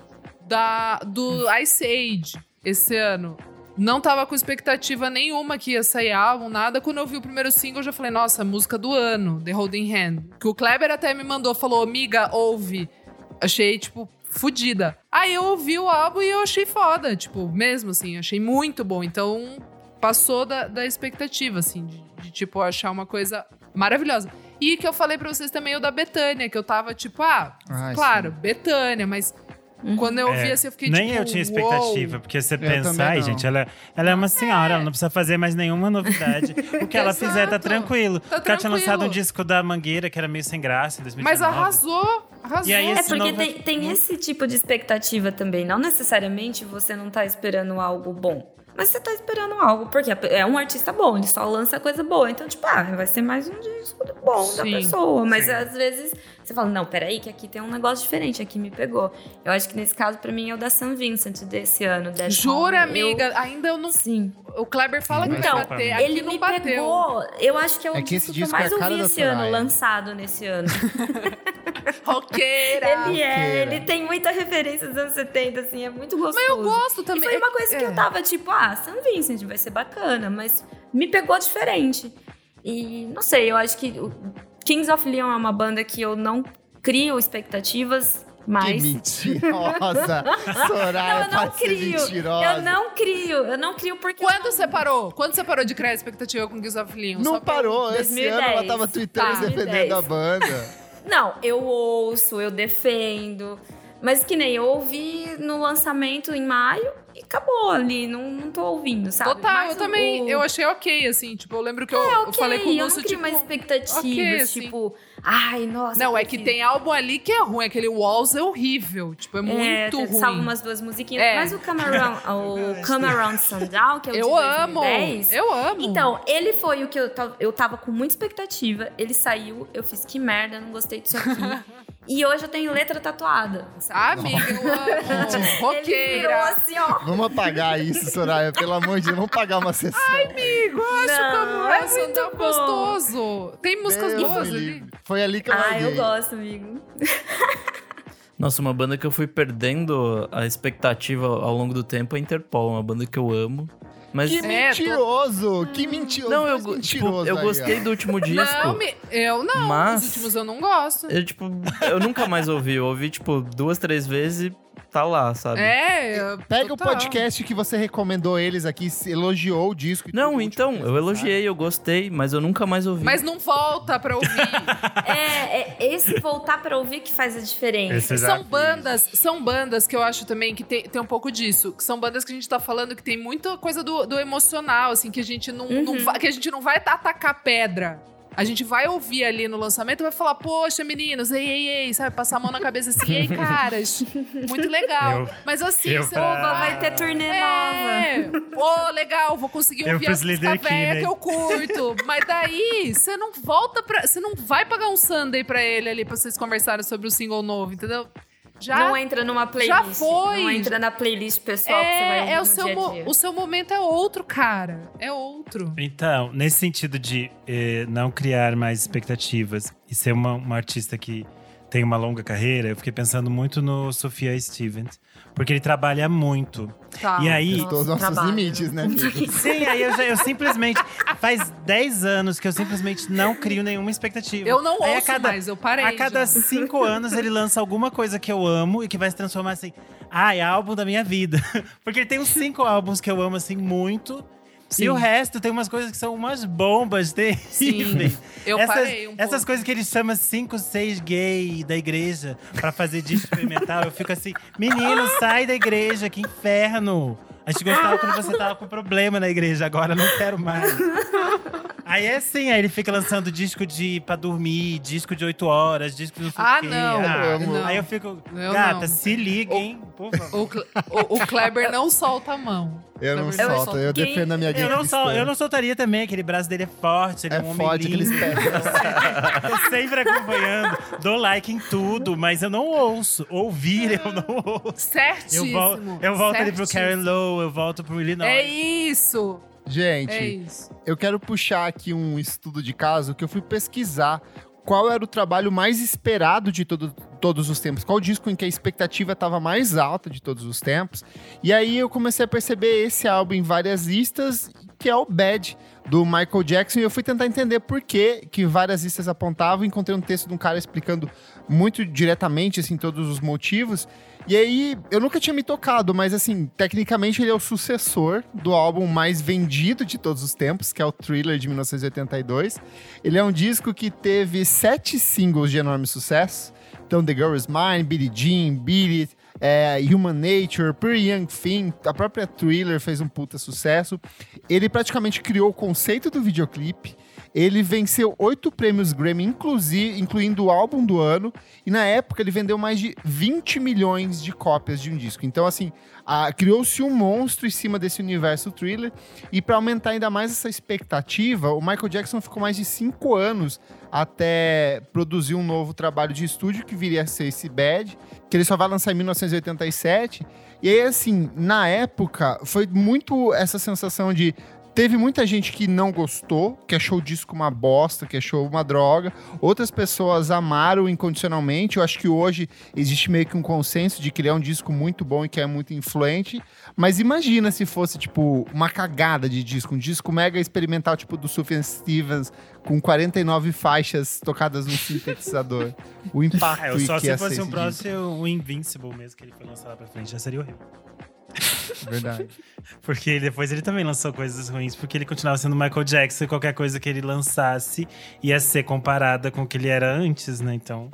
Da do Ice Age esse ano, não tava com expectativa nenhuma que ia sair álbum, nada. Quando eu vi o primeiro single, eu já falei, nossa, música do ano, The Holding Hand. Que o Kleber até me mandou, falou, amiga, ouve. Achei, tipo, fodida. Aí eu ouvi o álbum e eu achei foda, tipo, mesmo assim, achei muito bom. Então, passou da, da expectativa, assim, de, de, tipo, achar uma coisa maravilhosa. E que eu falei pra vocês também o da Betânia, que eu tava tipo, ah, Ah, claro, Betânia, mas quando eu ouvi É, assim, eu fiquei Nem tipo. eu tinha "Uou". expectativa, porque você também pensa, ai, não. gente, ela, ela é uma senhora, ela não precisa fazer mais nenhuma novidade. O que ela fizer tá Exato. tranquilo. Tá Porque ela tinha lançado um tranquilo. disco da Mangueira, que era meio sem graça, em 2019. Mas arrasou, arrasou. E aí, É esse porque novo- tem, tem esse tipo de expectativa também. Não necessariamente você não tá esperando algo bom. Mas você tá esperando algo, porque é um artista bom, ele só lança coisa boa. Então, tipo, ah, vai ser mais um disco bom da Sim, pessoa. Mas sim. às vezes você fala, não, peraí, que aqui tem um negócio diferente, aqui me pegou. Eu acho que nesse caso, pra mim, é o da San Vincent desse ano. Jura, Home. Eu- amiga? Ainda eu não. Sim. O Kleber fala que Então, vai bater. Aqui ele não me bateu. pegou. Eu acho que é o É que esse disco que eu disco é mais cara ouvi da esse ano, Soraya. lançado nesse ano. Roqueira. Ele é, Roqueira. ele tem muita referência dos anos 70, assim, é muito gostoso. Mas eu gosto E também. foi uma coisa que É. eu tava tipo, ah, San Vincent vai ser bacana, mas me pegou diferente. E não sei, eu acho que o Kings of Leon é uma banda que eu não crio expectativas Que Mas. mentirosa! Soraya Não, eu não crio. mentirosa. Eu não crio. Eu não crio porque. Quando você parou? Quando você parou de criar expectativa com Gears of Leon? Não Só pra- parou. Esse 2010. ano ela tava tweetando Tá, defendendo 2010. a banda. Não, eu ouço, eu defendo. Mas que nem eu ouvi no lançamento em maio e acabou ali. Não, não tô ouvindo, sabe? Total, Mas eu o- também. o- Eu achei ok, assim. Tipo, eu lembro que eu, É, eu ok, falei com o eu Lúcio, tipo. mais expectativas, ok, assim. tipo, ai, nossa. Não, eu é que tem álbum ali que é ruim. Aquele Walls é horrível. Tipo, é muito É, tem- ruim. salva umas duas musiquinhas. É. Mas o Come Around, o Come Around Sundown, que é o Eu de amo. 2010, Eu amo. Então, ele foi o que eu, eu tava com muita expectativa. Ele saiu, eu fiz que merda, não gostei disso aqui. e hoje eu tenho letra tatuada. sabe? Amiga, eu amo. Roqueira. assim, ó. Vamos apagar isso, Soraya. Pelo amor de Deus, vamos pagar uma sessão. Amigo, eu acho Não, como é essa muito é bom. gostoso. Tem músicas Deus boas ali. Foi ali que eu Ah, larguei. eu gosto, amigo. Nossa, uma banda que eu fui perdendo a expectativa ao longo do tempo é Interpol, uma banda que eu amo. Mas. Que É, mentiroso! Que mentiroso! Não, eu, tipo, mentiroso eu aí, gostei ó. do último disco. Não, me- eu não. Mas- Os últimos eu não gosto. Eu, tipo, eu nunca mais ouvi. Eu ouvi, tipo, duas, três vezes e tá lá, sabe? É, eu- Pega o total. podcast que você recomendou eles aqui, se elogiou o disco. Não, o então, último eu elogiei, eu gostei, mas eu nunca mais ouvi. Mas não volta pra ouvir. É, é esse voltar pra ouvir que faz a diferença. São bandas, são bandas que eu acho também que tem, tem um pouco disso. Que são bandas que a gente tá falando que tem muita coisa do, do emocional, assim, que a gente não, não Uhum. vai, que a gente não vai atacar pedra. A gente vai ouvir ali no lançamento e vai falar, poxa, meninos, ei, ei, ei, sabe? Passar a mão na cabeça assim, ei, caras. Muito legal. Eu- Mas assim, eu você pra- não Oba, vai ter turnê nova. É, pô, legal, vou conseguir ouvir pros a música líder aqui, velha né? que eu curto. Mas daí, você não volta pra. Você não vai pagar um Sunday pra ele ali pra vocês conversarem sobre o single novo, entendeu? Já não entra numa playlist. já foi. Não entra na playlist pessoal que você vai é, é o no seu, dia dia. o seu momento é outro, cara. É outro. Então, nesse sentido de eh, não criar mais expectativas e ser uma, uma artista que tem uma longa carreira, eu fiquei pensando muito no Sofia Stevens, porque ele trabalha muito. Tá. E aí, Nossa, Testou os nossos trabalho. limites, né, amigo? Sim, aí eu, já- eu simplesmente. Faz 10 anos que eu simplesmente não crio nenhuma expectativa. Eu não Aí a ouço cada, mais, eu parei. A cada já. 5 anos ele lança alguma coisa que eu amo e que vai se transformar assim. Ah, é álbum da minha vida. Porque ele tem uns 5 álbuns que eu amo assim muito. Sim. E o resto tem umas coisas que são umas bombas terríveis. Eu essas, parei um essas pouco. coisas que ele chama 5, 6 gay da igreja pra fazer disco experimental, eu fico assim, menino, sai da igreja, que inferno! A gente gostava quando você tava com problema na igreja, agora não quero mais. Aí é assim, aí ele fica lançando disco de pra dormir, disco de 8 horas, disco de não sei Ah, o quê. não, Ah, não. Aí eu fico, Eu gata, não. se liguem, por favor. O, Cle- o- o Kleber não solta a mão. Eu não solto, eu quem- defendo a minha Eu não, sol, eu não soltaria também, aquele braço dele é forte, ele é, É um homem forte, lindo. aqueles pés. Tô sempre acompanhando, dou like em tudo, mas eu não ouço. Ouvir, eu não ouço. Eu, vol eu volto ali pro. Karen Lowe, eu volto pro Illinois. É isso. Gente, É isso. eu quero puxar aqui um estudo de caso que eu fui pesquisar qual era o trabalho mais esperado de todo- todos os tempos, qual disco em que a expectativa estava mais alta de todos os tempos. E aí eu comecei a perceber esse álbum em várias listas, que é o Bad, do Michael Jackson, e eu fui tentar entender por que, que várias listas apontavam. Encontrei um texto de um cara explicando muito diretamente assim, todos os motivos. E aí, eu nunca tinha me tocado, mas assim, tecnicamente ele é o sucessor do álbum mais vendido de todos os tempos, que é o Thriller de 1982. Ele é um disco que teve sete singles de enorme sucesso. Então, The Girl Is Mine, Billie Jean, Beat It, é, Human Nature, Pretty Young Thing, a própria Thriller fez um puta sucesso. Ele praticamente criou o conceito do videoclipe. Ele venceu oito prêmios Grammy, inclusive, incluindo o álbum do ano. E na época ele vendeu mais de 20 milhões de cópias de um disco. Então, assim, criou-se um monstro em cima desse universo thriller. E para aumentar ainda mais essa expectativa, o Michael Jackson ficou mais de cinco anos até produzir um novo trabalho de estúdio que viria a ser esse Bad, que ele só vai lançar em 1987. E aí, assim, na época, foi muito essa sensação de Teve muita gente que não gostou, que achou o disco uma bosta, que achou uma droga. Outras pessoas amaram incondicionalmente. Eu acho que hoje existe meio que um consenso de que ele é um disco muito bom e que é muito influente. Mas imagina se fosse, tipo, uma cagada de disco, um disco mega experimental, tipo do Sufjan Stevens, com 49 faixas tocadas num sintetizador. o impacto É, eu só que se fosse um próximo, o Invincible mesmo, que ele foi lançar lá pra frente, já seria horrível. Verdade. Porque ele- depois ele também lançou coisas ruins, porque ele continuava sendo Michael Jackson e qualquer coisa que ele lançasse ia ser comparada com o que ele era antes, né? Então.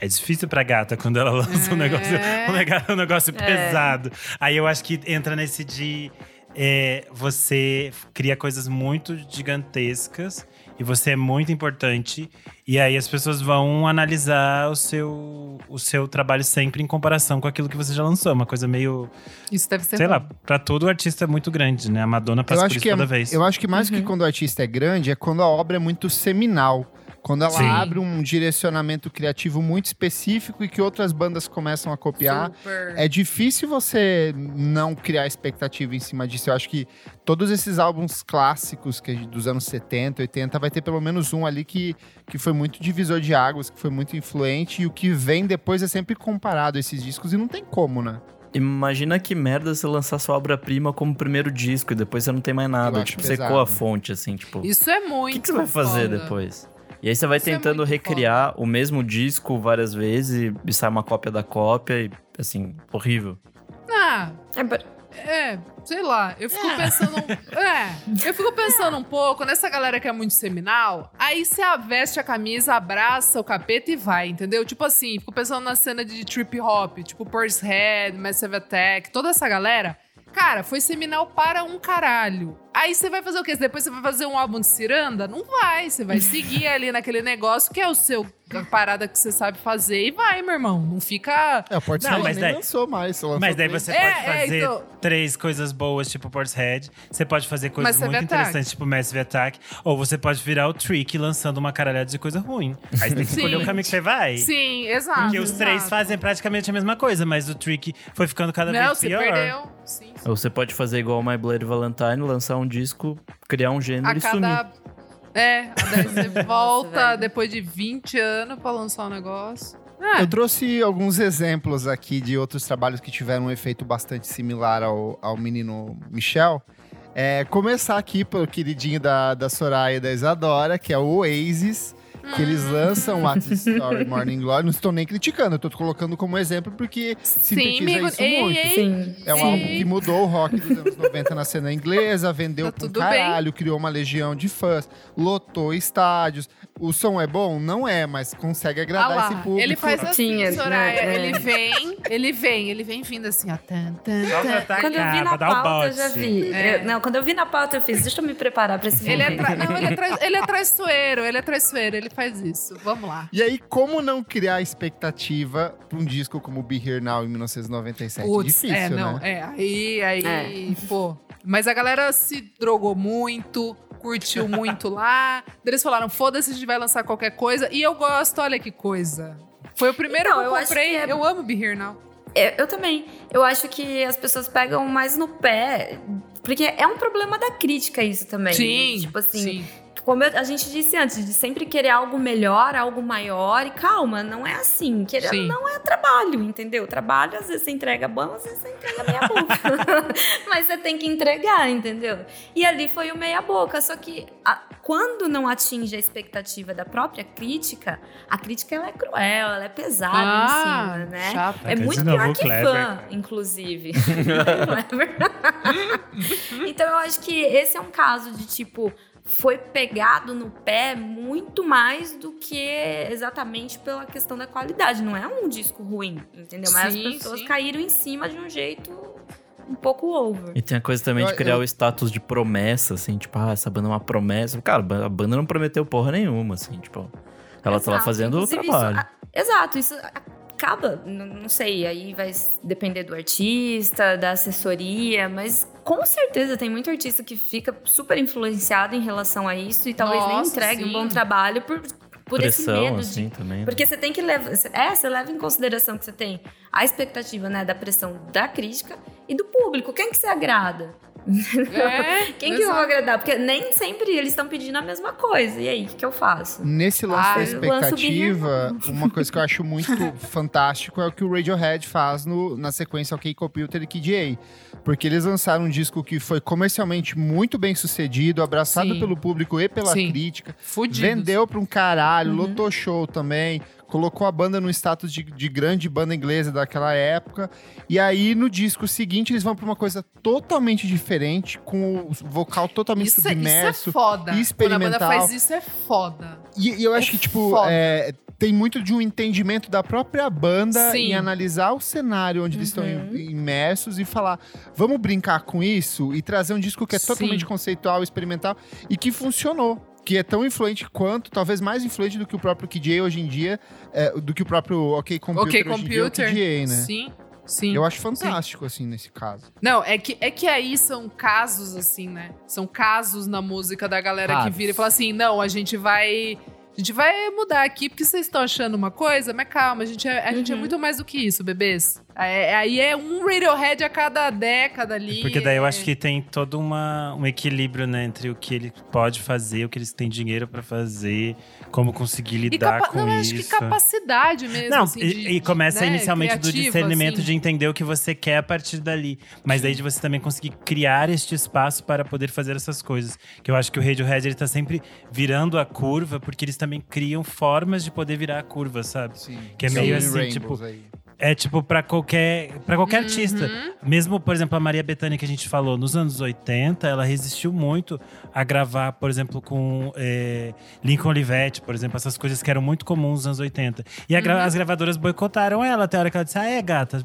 É difícil pra gata quando ela lança um É. negócio, um nega- um negócio pesado. Aí eu acho que entra nesse de é, você cria coisas muito gigantescas e você é muito importante. E aí as pessoas vão analisar o seu, o seu trabalho sempre em comparação com aquilo que você já lançou. Uma coisa meio Isso deve ser Sei lá, bom. pra todo artista é muito grande, né? A Madonna Eu passa por acho, isso que é, toda vez. eu acho que mais Uhum. que quando o artista é grande, é quando a obra é muito seminal. Quando ela Sim. abre um direcionamento criativo muito específico e que outras bandas começam a copiar. Super. É difícil você não criar expectativa em cima disso. Eu acho que todos esses álbuns clássicos que dos anos 70, 80, vai ter pelo menos um ali que, que foi muito divisor de águas, que foi muito influente. E o que vem depois é sempre comparado a esses discos e não tem como, né? Imagina que merda você lançar sua obra-prima como primeiro disco e depois você não tem mais nada. Tipo, pesado. secou a fonte, assim, tipo. O Isso é muito. que, que você vai fazer foda. depois? E aí você vai Isso é tentando muito recriar o mesmo disco várias vezes e, sai uma cópia da cópia e, assim, horrível. Ah, É, é, sei lá, eu fico pensando. É, eu fico pensando um pouco nessa galera que é muito seminal. Aí você veste a camisa, abraça o capeta e vai, entendeu? Tipo assim, fico pensando na cena de trip hop, tipo Portishead, Massive Attack, toda essa galera. Cara, foi seminal para um caralho. Aí você vai fazer o quê? Depois você vai fazer um álbum de ciranda? Não vai. Você vai seguir ali naquele negócio que é o seu a parada que você sabe fazer e vai, meu irmão. Não fica. É, o Portishead Não, mas nem daí- lançou mais. lançou Mas daí três. você É, pode é, fazer então- três coisas boas, tipo Portishead. Você pode fazer coisas Massive muito Attack. interessantes, tipo Massive Attack. Ou você pode virar o Trick lançando uma caralhada de coisa ruim. Aí você tem que Sim. escolher o caminho que você vai. Sim, exato. Porque os três exato. fazem praticamente a mesma coisa, mas o Trick foi ficando cada Não, vez você pior. perdeu. Sim, sim. Ou você pode fazer igual o My Bloody Valentine, lançar um disco, criar um gênero A e sumir. cada. É, daí você volta velho. depois de 20 anos pra lançar o negócio. É, Eu trouxe alguns exemplos aqui de outros trabalhos que tiveram um efeito bastante similar ao, ao menino Michel. É, começar aqui pelo queridinho da, da Soraya e da Isadora, que é o Oasis, que eles lançam What's Story Morning Glory. Não estou nem criticando, eu estou colocando como exemplo porque sintetiza amigo. isso Ei, muito. ei. sim. É um Sim. álbum que mudou o rock dos anos 90 na cena inglesa, vendeu Tá pra um caralho, criou uma legião de fãs, lotou estádios. O som é bom? Não é, mas consegue Ah agradar lá, esse público. ele faz assim, Tinha, Soraya. né? Ele vem, ele vem, ele vem vindo assim, ó. Tan, tan, tan. atacar, Quando eu vi na dar o pauta, eu já vi. É. Eu- não, quando eu vi na pauta, eu fiz, deixa eu me preparar pra esse Ele é, tra... não, ele, é tra... ele é traiçoeiro, ele é traiçoeiro, ele faz isso. Vamos lá. E aí, como não criar expectativa pra um disco como Be Here Now em 1997? Putz, Difícil, é, não, né? é, aí, aí, pô. Mas a galera se drogou muito, curtiu muito lá. Eles falaram, foda-se, a gente vai lançar qualquer coisa. E eu gosto, olha que coisa. Foi o primeiro Então, que eu eu comprei. é- Eu amo Be Here Now. Eu, eu também. Eu acho que as pessoas pegam mais no pé. Porque é um problema da crítica isso também. né? Sim, Tipo assim, sim. Como eu- a gente disse antes, de sempre querer algo melhor, algo maior. E calma, não é assim. Querer Sim. não é trabalho, entendeu? Trabalho, às vezes você entrega bom, às vezes você entrega meia boca. Mas você tem que entregar, entendeu? E ali foi o meia boca. Só que a- quando não atinge a expectativa da própria crítica, a crítica ela é cruel, ela é pesada em cima, né? chato. É muito pior que Kleber. fã, inclusive. Kleber. então eu acho que esse é um caso de tipo foi pegado no pé muito mais do que exatamente pela questão da qualidade. Não é um disco ruim, entendeu? Mas Sim, as pessoas sim. caíram em cima de um jeito um pouco over. E tem a coisa também Eu- de criar eu- o status de promessa, assim, tipo, ah, essa banda é uma promessa. Cara, a banda não prometeu porra nenhuma, assim, tipo. Ela tá lá Exato. fazendo o trabalho. Isso, a- exato, isso acaba, não sei, aí vai depender do artista, da assessoria, mas com certeza tem muito artista que fica super influenciado em relação a isso e talvez nem Nossa, entregue um sim. bom trabalho por, por esse Pressão, medo assim, de. também. né? Porque você tem que levar. É, você leva em consideração que você tem a expectativa, né, da pressão da crítica e do público. Quem que você agrada? É, Quem que eu vou agradar? Porque nem sempre eles estão pedindo a mesma coisa. E aí, o que, que eu faço? Nesse lance Ah, da expectativa, uma coisa que eu acho muito fantástico é o que o Radiohead faz no, na sequência OK Computer e Kid A. Porque eles lançaram um disco que foi comercialmente muito bem sucedido, abraçado Sim. pelo público e pela Sim. crítica. Fudidos. Vendeu pra um caralho, Uhum. lotou show também. Colocou a banda no status de, de grande banda inglesa daquela época. E aí, no disco seguinte, eles vão pra uma coisa totalmente diferente, com o vocal totalmente Isso, é- isso submerso. é foda. Quando a experimental. banda faz isso, é foda. E, e eu acho É que, tipo, é, tem muito de um entendimento da própria banda Sim. em analisar o cenário onde eles estão Uhum. im- imersos e falar, vamos brincar com isso e trazer um disco que é Sim. totalmente conceitual, experimental e que funcionou. Que é tão influente quanto, talvez mais influente do que o próprio KJ hoje em dia, é, do que o próprio OK Computer Ok, hoje em dia o computer. KJ, né? Sim, sim. Eu acho fantástico, assim, nesse caso. Não, é que, é que aí são casos, assim, né? São casos na música da galera que vira e fala assim: não, a gente vai. A gente vai mudar aqui porque vocês estão achando uma coisa, mas calma, a gente é, a gente é Uhum. muito mais do que isso, bebês. É- Aí é um Radiohead a cada década ali. Porque daí eu é- acho que tem todo uma, um equilíbrio, né, entre o que ele pode fazer, o que eles têm dinheiro pra fazer, como conseguir lidar capa- com não, eu isso. acho que capacidade mesmo. Não, assim, e, de- e começa né, inicialmente do criativa, discernimento assim. de entender o que você quer a partir dali. Mas daí de você também conseguir criar este espaço para poder fazer essas coisas. Que eu acho que o Radiohead ele tá sempre virando a curva, porque eles também criam formas de poder virar a curva, sabe? Sim. Que é meio assim, tipo, É tipo pra qualquer, pra qualquer Uhum. artista. Mesmo, por exemplo, a Maria Bethânia que a gente falou, nos anos 80, ela resistiu muito a gravar, por exemplo, com é, Lincoln Olivetti, por exemplo, essas coisas que eram muito comuns nos anos 80. E gra- Uhum. as gravadoras boicotaram ela até a hora que ela disse: Ah, é, gata.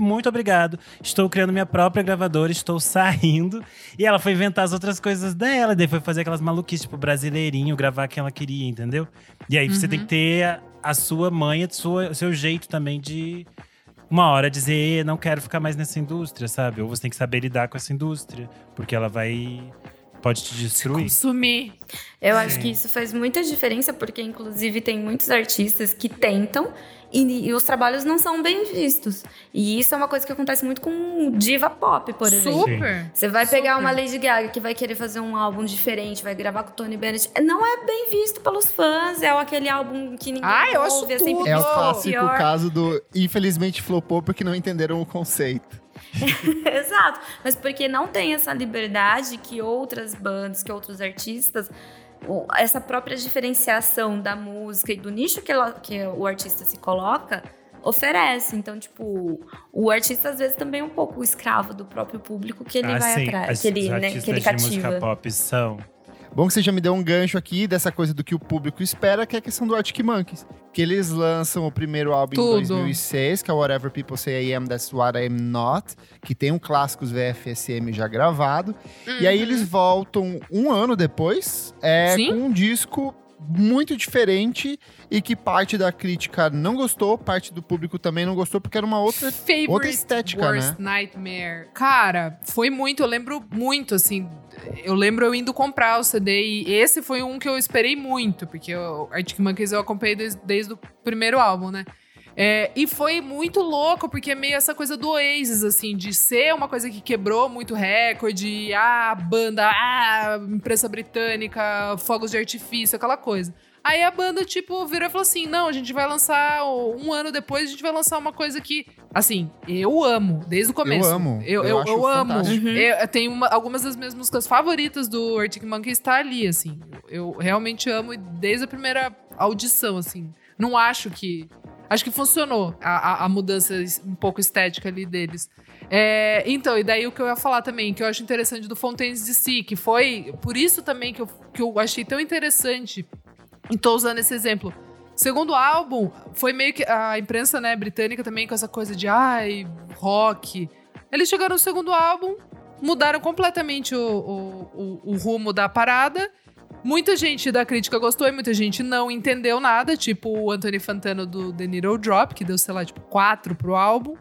Muito obrigado. Estou criando minha própria gravadora, estou saindo. E ela foi inventar as outras coisas dela. Daí foi fazer aquelas maluquices, tipo, brasileirinho, gravar quem ela queria, entendeu? E aí você tem que ter a, sua mãe, o seu jeito também de uma hora dizer não quero ficar mais nessa indústria, sabe? Ou você tem que saber lidar com essa indústria, porque ela vai pode te destruir. Consumir. Eu acho que isso faz muita diferença, porque inclusive tem muitos artistas que tentam e, e os trabalhos não são bem vistos. E isso é uma coisa que acontece muito com diva pop, por exemplo. Super. Você vai pegar Super. uma Lady Gaga que vai querer fazer um álbum diferente, vai gravar com o Tony Bennett. Não é bem visto pelos fãs, é aquele álbum que ninguém Ah, eu acho ouve, é sempre tudo. É o clássico pior. caso do infelizmente flopou porque não entenderam o conceito. Exato. Mas porque não tem essa liberdade que outras bandas, que outros artistas, essa própria diferenciação da música e do nicho que, ela- que o artista se coloca oferece. Então, tipo, o artista às vezes também é um pouco escravo do próprio público que ele Ah, vai sim, atrás, as- que ele, né, que ele de música cativa. pop são. Bom que você já me deu um gancho aqui dessa coisa do que o público espera, que é a questão do Arctic Monkeys. Que eles lançam o primeiro álbum Tudo. em 2006, que é Whatever People Say I Am, That's What I Am Not, que tem um clássicos VFSM já gravado. E aí eles voltam um ano depois, é, Sim. com um disco muito diferente e que parte da crítica não gostou, parte do público também não gostou, porque era uma outra Favorite outra estética, Worst Nightmare. Cara, foi muito, eu lembro muito, assim. Eu lembro eu indo comprar o CD e esse foi um que eu esperei muito, porque o Arctic Monkeys eu acompanhei desde, desde o primeiro álbum, né? É, e foi muito louco, porque é meio essa coisa do Oasis, assim, de ser uma coisa que quebrou muito recorde, ah, banda, ah, imprensa britânica, fogos de artifício, aquela coisa. Aí a banda, tipo, virou e falou assim: não, a gente vai lançar, um ano depois, a gente vai lançar uma coisa que, assim, eu amo, desde o começo. amo, Eu, eu eu, acho eu amo. Uhum. Eu, eu tenho uma- algumas das minhas músicas favoritas do Arctic Monkeys tá ali, assim. Eu realmente amo desde a primeira audição, assim. Não acho que. Acho que funcionou a, a- a mudança um pouco estética ali deles. É, então, e daí o que eu ia falar também, que eu acho interessante do Fontaines DC, que foi por isso também que eu, que eu achei tão interessante. E tô usando esse exemplo. Segundo álbum, foi meio que a imprensa né, britânica também com essa coisa de ai, rock. Eles chegaram no segundo álbum, mudaram completamente o, o, o, o rumo da parada. Muita gente da crítica gostou e muita gente não entendeu nada, tipo o Anthony Fantano do The Needle Drop, que deu, sei lá, tipo, quatro pro álbum.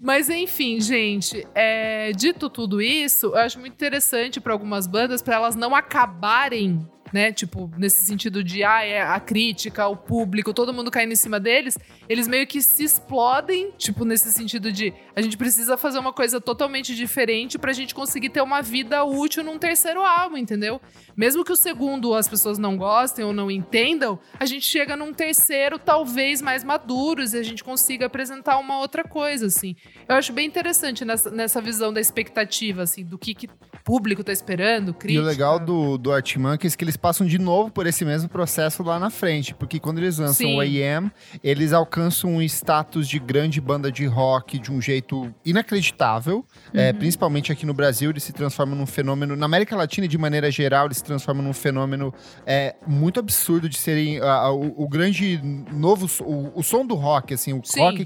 Mas enfim, gente, é, dito tudo isso, eu acho muito interessante para algumas bandas, para elas não acabarem né? Tipo, nesse sentido de ah, é a crítica, o público, todo mundo caindo em cima deles, eles meio que se explodem, tipo, nesse sentido de a gente precisa fazer uma coisa totalmente diferente pra gente conseguir ter uma vida útil num terceiro álbum, entendeu? Mesmo que o segundo as pessoas não gostem ou não entendam, a gente chega num terceiro, talvez mais maduros, e a gente consiga apresentar uma outra coisa, assim. Eu acho bem interessante nessa, nessa visão da expectativa, assim, do que, que público tá esperando, crítica. E o legal do, do Art Monkeys é que eles passam de novo por esse mesmo processo lá na frente, porque quando eles lançam Sim. o AM, eles alcançam um status de grande banda de rock de um jeito inacreditável, é, principalmente aqui no Brasil, eles se transformam num fenômeno, na América Latina de maneira geral, eles se transformam num fenômeno é, muito absurdo de serem o, o grande novo, o, o som do rock, assim, o Sim, rock sim.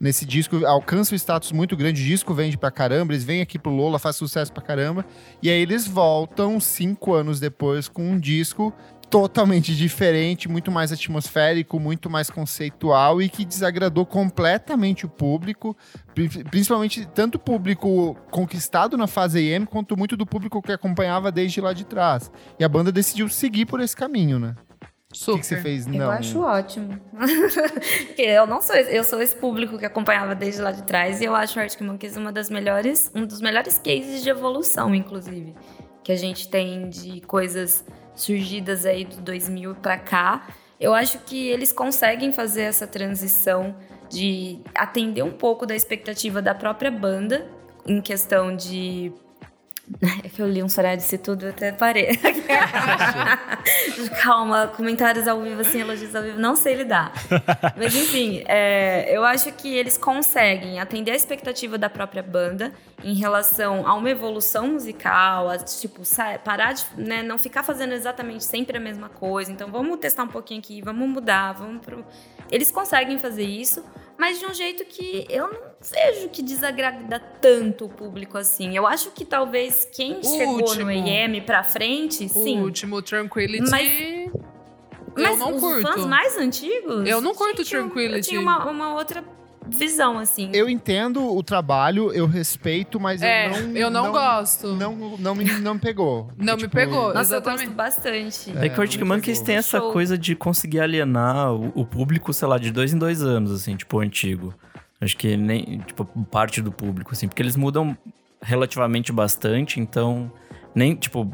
Nesse disco alcança um status muito grande, o disco vende pra caramba, eles vêm aqui pro Lola, faz sucesso pra caramba, e aí eles voltam cinco anos depois com um disco totalmente diferente, muito mais atmosférico, muito mais conceitual e que desagradou completamente o público, pri- principalmente tanto o público conquistado na fase AM quanto muito do público que acompanhava desde lá de trás. E a banda decidiu seguir por esse caminho, né? O Super. que, que você fez? Eu Não. acho ótimo. Porque eu não sou, eu sou esse público que acompanhava desde lá de trás e eu acho o Arctic Monkeys uma das melhores, um dos melhores cases de evolução, inclusive, que a gente tem de coisas surgidas aí do 2000 pra cá. Eu acho que eles conseguem fazer essa transição de atender um pouco da expectativa da própria banda em questão de é que eu li um Soraya disse tudo, eu até parei. Calma, comentários ao vivo, assim, elogios ao vivo, não sei lidar. Mas enfim, é, eu acho que eles conseguem atender a expectativa da própria banda em relação a uma evolução musical, a, tipo, parar de né, não ficar fazendo exatamente sempre a mesma coisa. Então vamos testar um pouquinho aqui, vamos mudar, vamos pro. Eles conseguem fazer isso, mas de um jeito que eu não vejo que desagrada tanto o público assim. Eu acho que talvez quem O chegou último. no AM pra frente, O sim. último Tranquility. Mas- eu Mas não os curto. fãs mais antigos. Eu não curto gente, eu- Eu Tranquility. tinha uma, uma outra visão, assim. Eu entendo o trabalho, eu respeito, mas É, eu não. eu não gosto. Não, não, me, não me pegou. Não me Tipo, pegou. Nossa, eu Exatamente. gosto bastante. É, que o Arctic Monkeys tem essa Show. coisa de conseguir alienar o, o público, sei lá, de dois em dois anos, assim, tipo, o antigo. Acho que nem, tipo, parte do público, assim, porque eles mudam relativamente bastante, então, nem, tipo,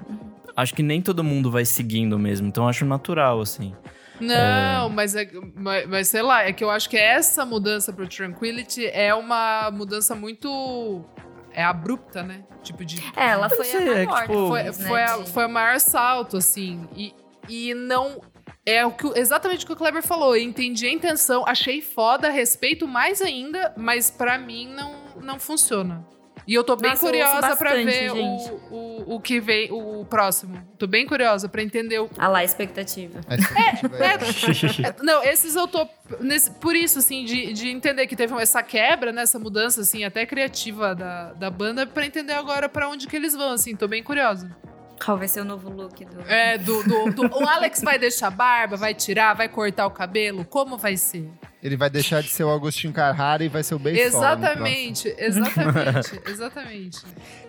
acho que nem todo mundo vai seguindo mesmo, então acho natural, assim. Não, mas, é, mas, mas sei lá, é que eu acho que essa mudança pro Tranquility é uma mudança muito. É abrupta, né? Tipo de. É, ela foi sei, a é maior que, tipo, Foi, né, foi, a- foi o maior salto, assim. E, e não. É o que, exatamente o que o Kleber falou. Eu entendi a intenção, achei foda, respeito mais ainda, mas pra mim não, não funciona. E eu tô bem Nossa, curiosa bastante, ver gente. o, o, o que vem, o próximo. Tô bem curiosa pra entender o, Ah lá, a expectativa. A expectativa é- É, Não, esses eu tô. nesse- por isso, assim, de, de entender que teve essa quebra, né, essa mudança, assim, até criativa da, da banda, pra entender agora pra onde que eles vão, assim, tô bem curiosa. Qual vai ser o novo look do. É, do, do, do- o Alex vai deixar a barba, vai tirar, vai cortar o cabelo, como vai ser? Ele vai deixar de ser o Agostinho Carrara e vai ser o Bem Exatamente, exatamente, exatamente.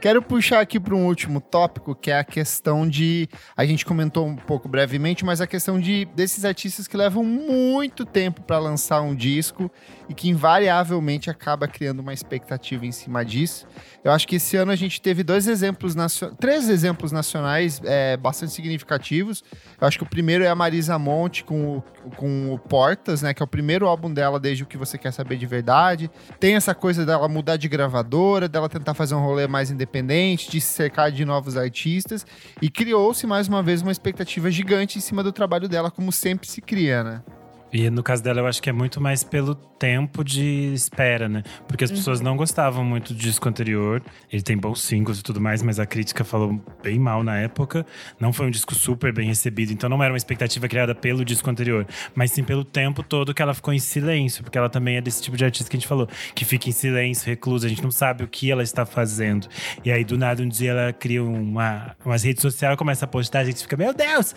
Quero puxar aqui para um último tópico, que é a questão de. A gente comentou um pouco brevemente, mas a questão de desses artistas que levam muito tempo para lançar um disco e que invariavelmente acaba criando uma expectativa em cima disso. Eu acho que esse ano a gente teve dois exemplos, três exemplos nacionais é, bastante significativos. Eu acho que o primeiro é a Marisa Monte com o, com o Portas, né? Que é o primeiro álbum dela desde o que você quer saber de verdade. Tem essa coisa dela mudar de gravadora, dela tentar fazer um rolê mais independente, de se cercar de novos artistas. E criou-se mais uma vez uma expectativa gigante em cima do trabalho dela, como sempre se cria, né? E no caso dela, eu acho que é muito mais pelo tempo de espera, né? Porque as pessoas não gostavam muito do disco anterior. Ele tem bons singles e tudo mais, mas a crítica falou bem mal na época. Não foi um disco super bem recebido, então não era uma expectativa criada pelo disco anterior, mas sim pelo tempo todo que ela ficou em silêncio, porque ela também é desse tipo de artista que a gente falou, que fica em silêncio, reclusa, a gente não sabe o que ela está fazendo. E aí, do nada, um dia ela cria uma, umas redes sociais, começa a postar, a gente fica, meu Deus!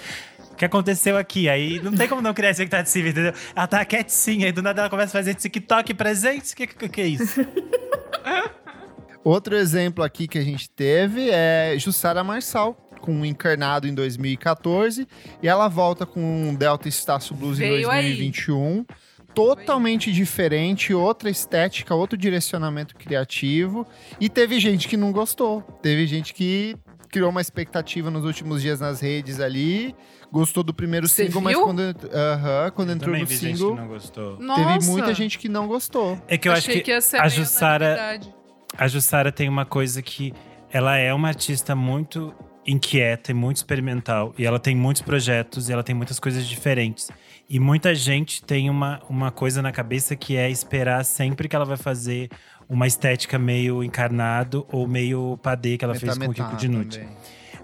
O que aconteceu aqui? Aí não tem como não criar expectativa, entendeu? Ela tá quietinha, aí do nada ela começa a fazer TikTok presente. O que, que, que é isso? Outro exemplo aqui que a gente teve é Jussara Marçal com o Encarnado em 2014 e ela volta com o Delta Estácio Blues em Veio aí. 2021. Totalmente diferente, outra estética, outro direcionamento criativo. E teve gente que não gostou. Teve gente que criou uma expectativa nos últimos dias nas redes ali. Gostou do primeiro Você single, mas viu? quando, aham, quando Eu entrou também no vi gente single, que não gostou. Nossa. teve muita gente que não gostou. É que eu Achei acho que, ia ser a Jussara, a Jussara tem uma coisa que ela é uma artista muito inquieta e muito experimental. E ela tem muitos projetos e ela tem muitas coisas diferentes. E muita gente tem uma, uma coisa na cabeça que é esperar sempre que ela vai fazer uma estética meio encarnado ou meio padê que ela fez com o Metá, Kiko metá Dinucci. também.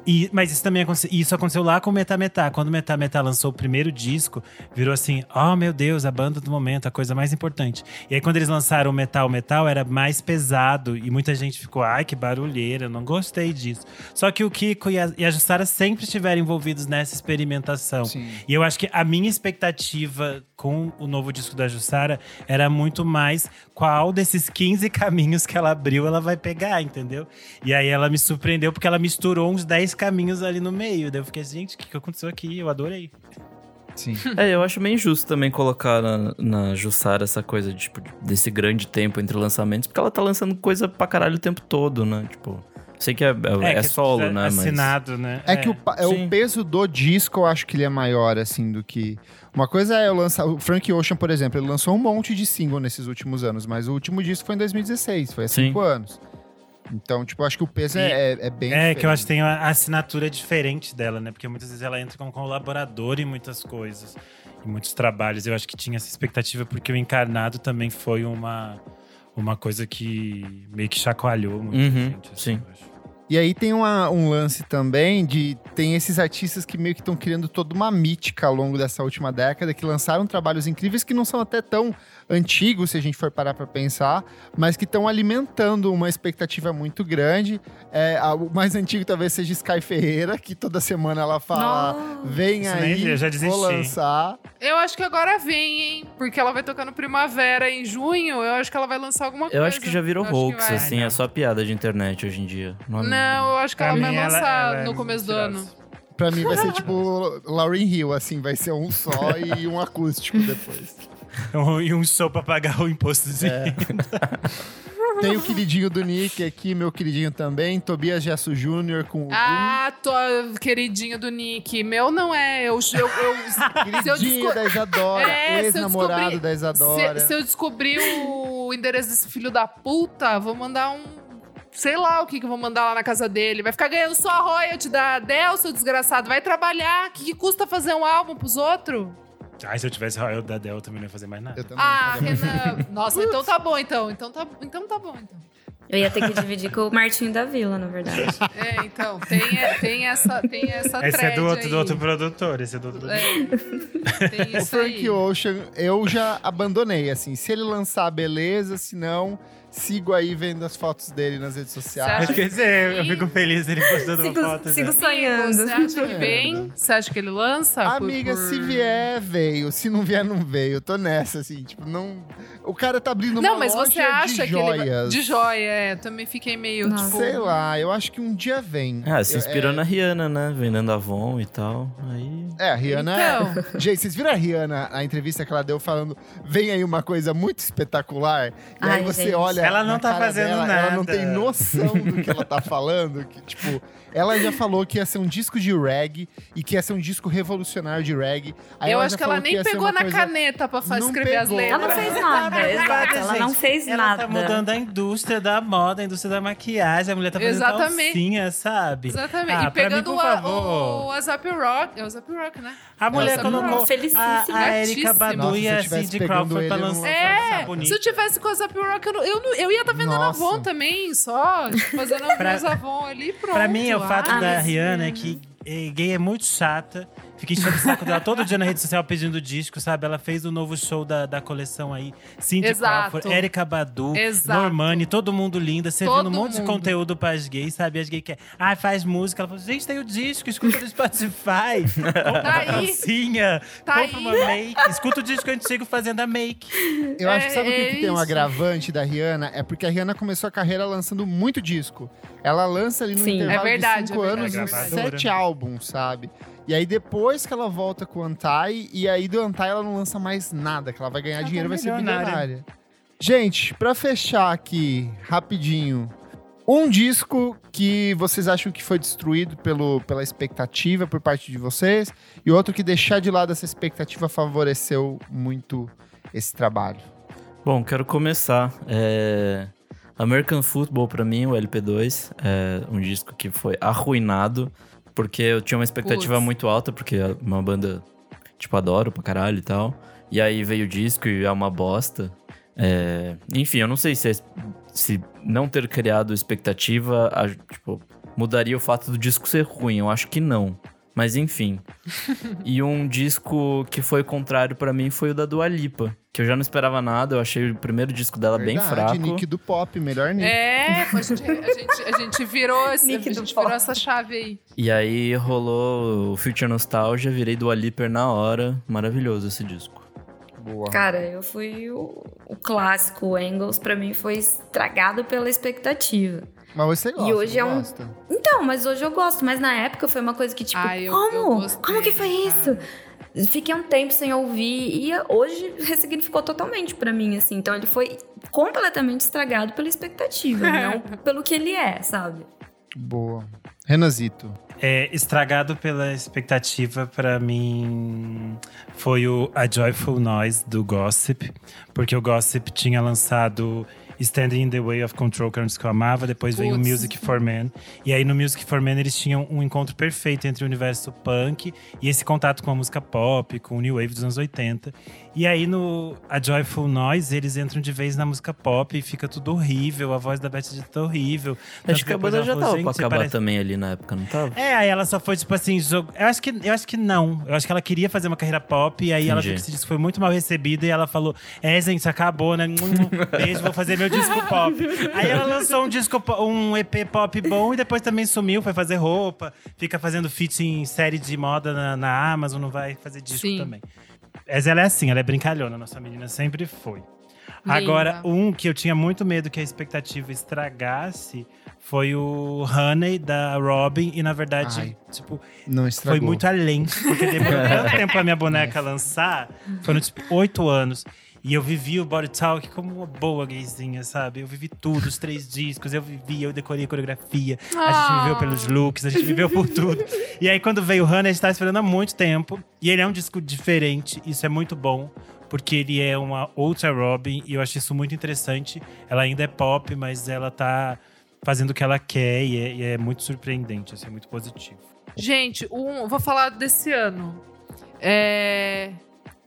E, mas isso também aconteceu, isso aconteceu lá com o Metá Metá. Quando o Metá Metá lançou o primeiro disco, virou assim: oh meu Deus, a banda do momento, a coisa mais importante. E aí, quando eles lançaram o Metal Metal, era mais pesado e muita gente ficou: ai, que barulheira, não gostei disso. Só que o Kiko e a, e a Jussara sempre estiveram envolvidos nessa experimentação. Sim. E eu acho que a minha expectativa com o novo disco da Jussara era muito mais qual desses 15 caminhos que ela abriu ela vai pegar, entendeu? E aí ela me surpreendeu porque ela misturou uns 10 caminhos ali no meio. Daí eu fiquei, gente, o que, que aconteceu aqui? Eu adorei. Sim. É, eu acho meio injusto também colocar na, na Jussara essa coisa, tipo, desse grande tempo entre lançamentos, porque ela tá lançando coisa pra caralho o tempo todo, né? Tipo, sei que é, é, é que solo, é né? Mas... Assinado, né? É, que o, é o peso do disco, eu acho que ele é maior, assim, do que. Uma coisa é eu lançar. O Frank Ocean, por exemplo, ele lançou um monte de single nesses últimos anos, mas o último disco foi em 2016, foi há Sim. cinco anos. Então, tipo, eu acho que o peso E- é, é, é bem. É, que eu acho que diferente. tem a assinatura diferente dela, né? Porque muitas vezes ela entra como colaboradora em muitas coisas, em muitos trabalhos. Eu acho que tinha essa expectativa, porque o Encarnado também foi uma, uma coisa que meio que chacoalhou muita Uhum, gente. assim, sim. Eu. E aí tem uma- um lance também de. Tem esses artistas que meio que estão criando toda uma mítica ao longo dessa última década, que lançaram trabalhos incríveis que não são até tão antigos, se a gente for parar pra pensar, mas que estão alimentando uma expectativa muito grande. É, a- o mais antigo talvez seja Sky Ferreira, que toda semana ela fala: Nossa. vem Isso aí, eu já vou desisti. lançar. Eu acho que agora vem, hein? Porque ela vai tocar no Primavera em junho. Eu acho que ela vai lançar alguma coisa. Eu acho que já virou Eu hoax, assim, Ai, é só piada de internet hoje em dia. Não, Não, eu acho que Pra ela vai ela- lançar ela é no começo do ano. Pra mim vai ser tipo Lauryn Hill, assim, vai ser um só e um acústico depois. E um show pra pagar o imposto de É. Tem o queridinho do Nick aqui, meu queridinho também, Tobias Gesso Jr. com o Ah, tô, queridinho do Nick. Meu não é. Eu, eu, eu, eu queridinho desco- da Isadora, É, eu ex-namorado da Isadora. Se, se eu descobrir o endereço desse filho da puta, vou mandar um. Sei lá o que, que eu vou mandar lá na casa dele. Vai ficar ganhando só royalty da Adele, seu desgraçado. Vai trabalhar. O que, que custa fazer um álbum pros outros? Ai, se eu tivesse Royal da Dell, eu também não ia fazer mais nada. Eu também Ah. Renan. Nossa, então tá bom, então. Então tá, então tá bom, então. Eu ia ter que dividir com o Martinho da Vila, na verdade. É, então. Tem, tem essa, tem essa Esse é do outro, aí. do outro produtor, esse é do outro produtor. É, tem O isso Frank aí. Ocean, eu já abandonei, assim. Se ele lançar, beleza. Se não, sigo aí vendo as fotos dele nas redes sociais. Quer dizer, eu fico feliz ele postando uma Sigo, foto. sigo né? sonhando. Você acha que vem? Você acha que ele lança? Amiga, por- se vier, veio. Se não vier, não veio. Eu tô nessa, assim, tipo, não. O cara tá abrindo Não, uma mas loja você acha de que ele joias. De joia, é. Também fiquei meio, Nossa. tipo... Sei lá, eu acho que um dia vem. Ah, se Eu- inspirou é, na Rihanna, né? Vendendo Avon e tal. Aí. É, a Rihanna Então. é. Gente, vocês viram a Rihanna, a entrevista que ela deu falando: vem aí uma coisa muito espetacular. E aí Ai, você gente. olha. Ela não tá fazendo dela, Ela não nada. tem noção do que ela tá falando. Que, tipo, ela já falou que ia ser um disco de reggae e que ia ser um disco revolucionário de reggae. Aí eu ela acho que ela nem ser pegou na coisa- caneta pra fazer, escrever as pegou. Ela não letras. fez nada, exato. Ela não fez ela nada. tá mudando a indústria da moda, a indústria da maquiagem. A mulher tá fazendo Exatamente. calcinha, sabe? Exatamente. Ah, e pra mim, pegando por o, ASAP Rock. É o ASAP Rock, né? A mulher Nossa, colocou a, a Erika. Badu e eu a Cindy pegando Crawford pra eu não- lançar É, bonito. se eu tivesse com o ASAP Rock, eu, não- eu, não- eu ia estar vendendo Nossa. Avon também, só. tipo, Fazendo Pra- meus Avon ali, pronto. Pra mim, o fato Ah, da Rihanna é que eh, gay é muito chata. Fica enchendo o saco dela todo dia na rede social pedindo disco, sabe? Ela fez o novo show da, da coleção aí. Cindy Exato. Crawford, Erika Badu, Exato. Normani, todo mundo linda, servindo Todo um monte de mundo. conteúdo pras gays, sabe? As gays que ah, faz música. Ela falou, gente, tem o disco, escuta no Spotify. Compra Tá uma calcinha, Tá compra aí. uma make. Escuta o disco antigo fazendo a make. Eu acho que sabe o que, É- que é tem um agravante da Rihanna? É porque a Rihanna começou a carreira lançando muito disco. Ela lança ali no Sim. intervalo É verdade, de cinco é anos uns é sete álbuns, sabe? E aí depois que ela volta com o Antai, e aí do Antai ela não lança mais nada, que ela vai ganhar Ela dinheiro e tá vai ser milionária. bilionária. Gente, pra fechar aqui, rapidinho, um disco que vocês acham que foi destruído pelo, pela expectativa por parte de vocês, e outro que deixar de lado essa expectativa favoreceu muito esse trabalho. Bom, quero começar. É... American Football, pra mim, o LP2, é um disco que foi arruinado, porque eu tinha uma expectativa Putz. muito alta, porque é uma banda, tipo, adoro pra caralho e tal. E aí veio o disco e é uma bosta. É, Enfim, eu não sei se, é- se não ter criado expectativa, a- tipo, mudaria o fato do disco ser ruim. Eu acho que não. Mas enfim. e um disco que foi contrário pra mim foi o da Dua Lipa, que eu já não esperava nada. Eu achei o primeiro disco dela bem Verdade, fraco. Nick do pop, melhor Nick. É, a gente, a gente, a gente virou, esse, a Nick do gente pop. virou essa chave aí. E aí rolou o Future Nostalgia, virei Dua Lipa na hora. Maravilhoso esse disco. Boa. Cara, eu fui o, o clássico. O Angles, pra mim, foi estragado pela expectativa. Mas você gosta, E hoje é um- gosta? Então, mas hoje eu gosto. Mas na época foi uma coisa que, tipo, Ah, eu- como? eu gostei, como que foi isso? Fiquei um tempo sem ouvir e hoje ressignificou totalmente pra mim, assim. Então ele foi completamente estragado pela expectativa, não pelo que ele é, sabe? Boa. Renazito. É, estragado pela expectativa, pra mim, foi o A Joyful Noise do Gossip. Porque o Gossip tinha lançado Standing in the Way of Control, que era um disco que eu amava. Depois veio o. Music for Men. E aí no Music for Men eles tinham um encontro perfeito entre o universo punk e esse contato com a música pop, com o New Wave dos anos 80. E aí no A Joyful Noise eles entram de vez na música pop e fica tudo horrível. A voz da Beth tá horrível. Acho que a banda já tava pra acabar também ali na época, não tava? é, aí ela só foi, tipo assim, jogo. Eu acho que, eu acho que não. Eu acho que ela queria fazer uma carreira pop, e aí ela viu Entendi. que esse disco foi muito mal recebido, e ela falou: É, gente, acabou, né? Beijo, vou fazer meu disco pop. Aí ela lançou um disco, um EP pop bom, e depois também sumiu, foi fazer roupa, fica fazendo feat em série de moda na, na Amazon, não vai fazer disco Sim. também. Mas ela é assim, ela é brincalhona, nossa menina sempre foi. Linda. Agora, um que eu tinha muito medo que a expectativa estragasse foi o Honey da Robin. E na verdade, Ai, tipo, Não estragou. foi muito além. Porque demorou tanto tempo pra minha boneca lançar. Foram tipo oito anos. E eu vivi o Body Talk como uma boa gayzinha, sabe? Eu vivi tudo, os três discos, eu vivi, eu decorei a coreografia. A gente Ah. viveu pelos looks, a gente viveu por tudo. E aí, quando veio o Hannah, a gente tava esperando há muito tempo. E ele é um disco diferente, isso é muito bom. Porque ele é uma outra Robin, e eu acho isso muito interessante. Ela ainda é pop, mas ela tá fazendo o que ela quer, e é, e é muito surpreendente, assim, é muito positivo. Gente, um, vou falar desse ano. É,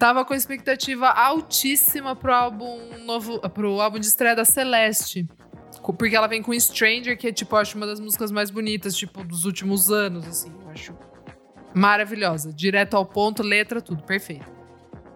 tava com expectativa altíssima pro álbum novo, pro álbum de estreia da Celeste. Porque ela vem com Stranger, que é, tipo, acho uma das músicas mais bonitas, tipo, dos últimos anos, assim. Eu acho maravilhosa. Direto ao ponto, letra, tudo, perfeito.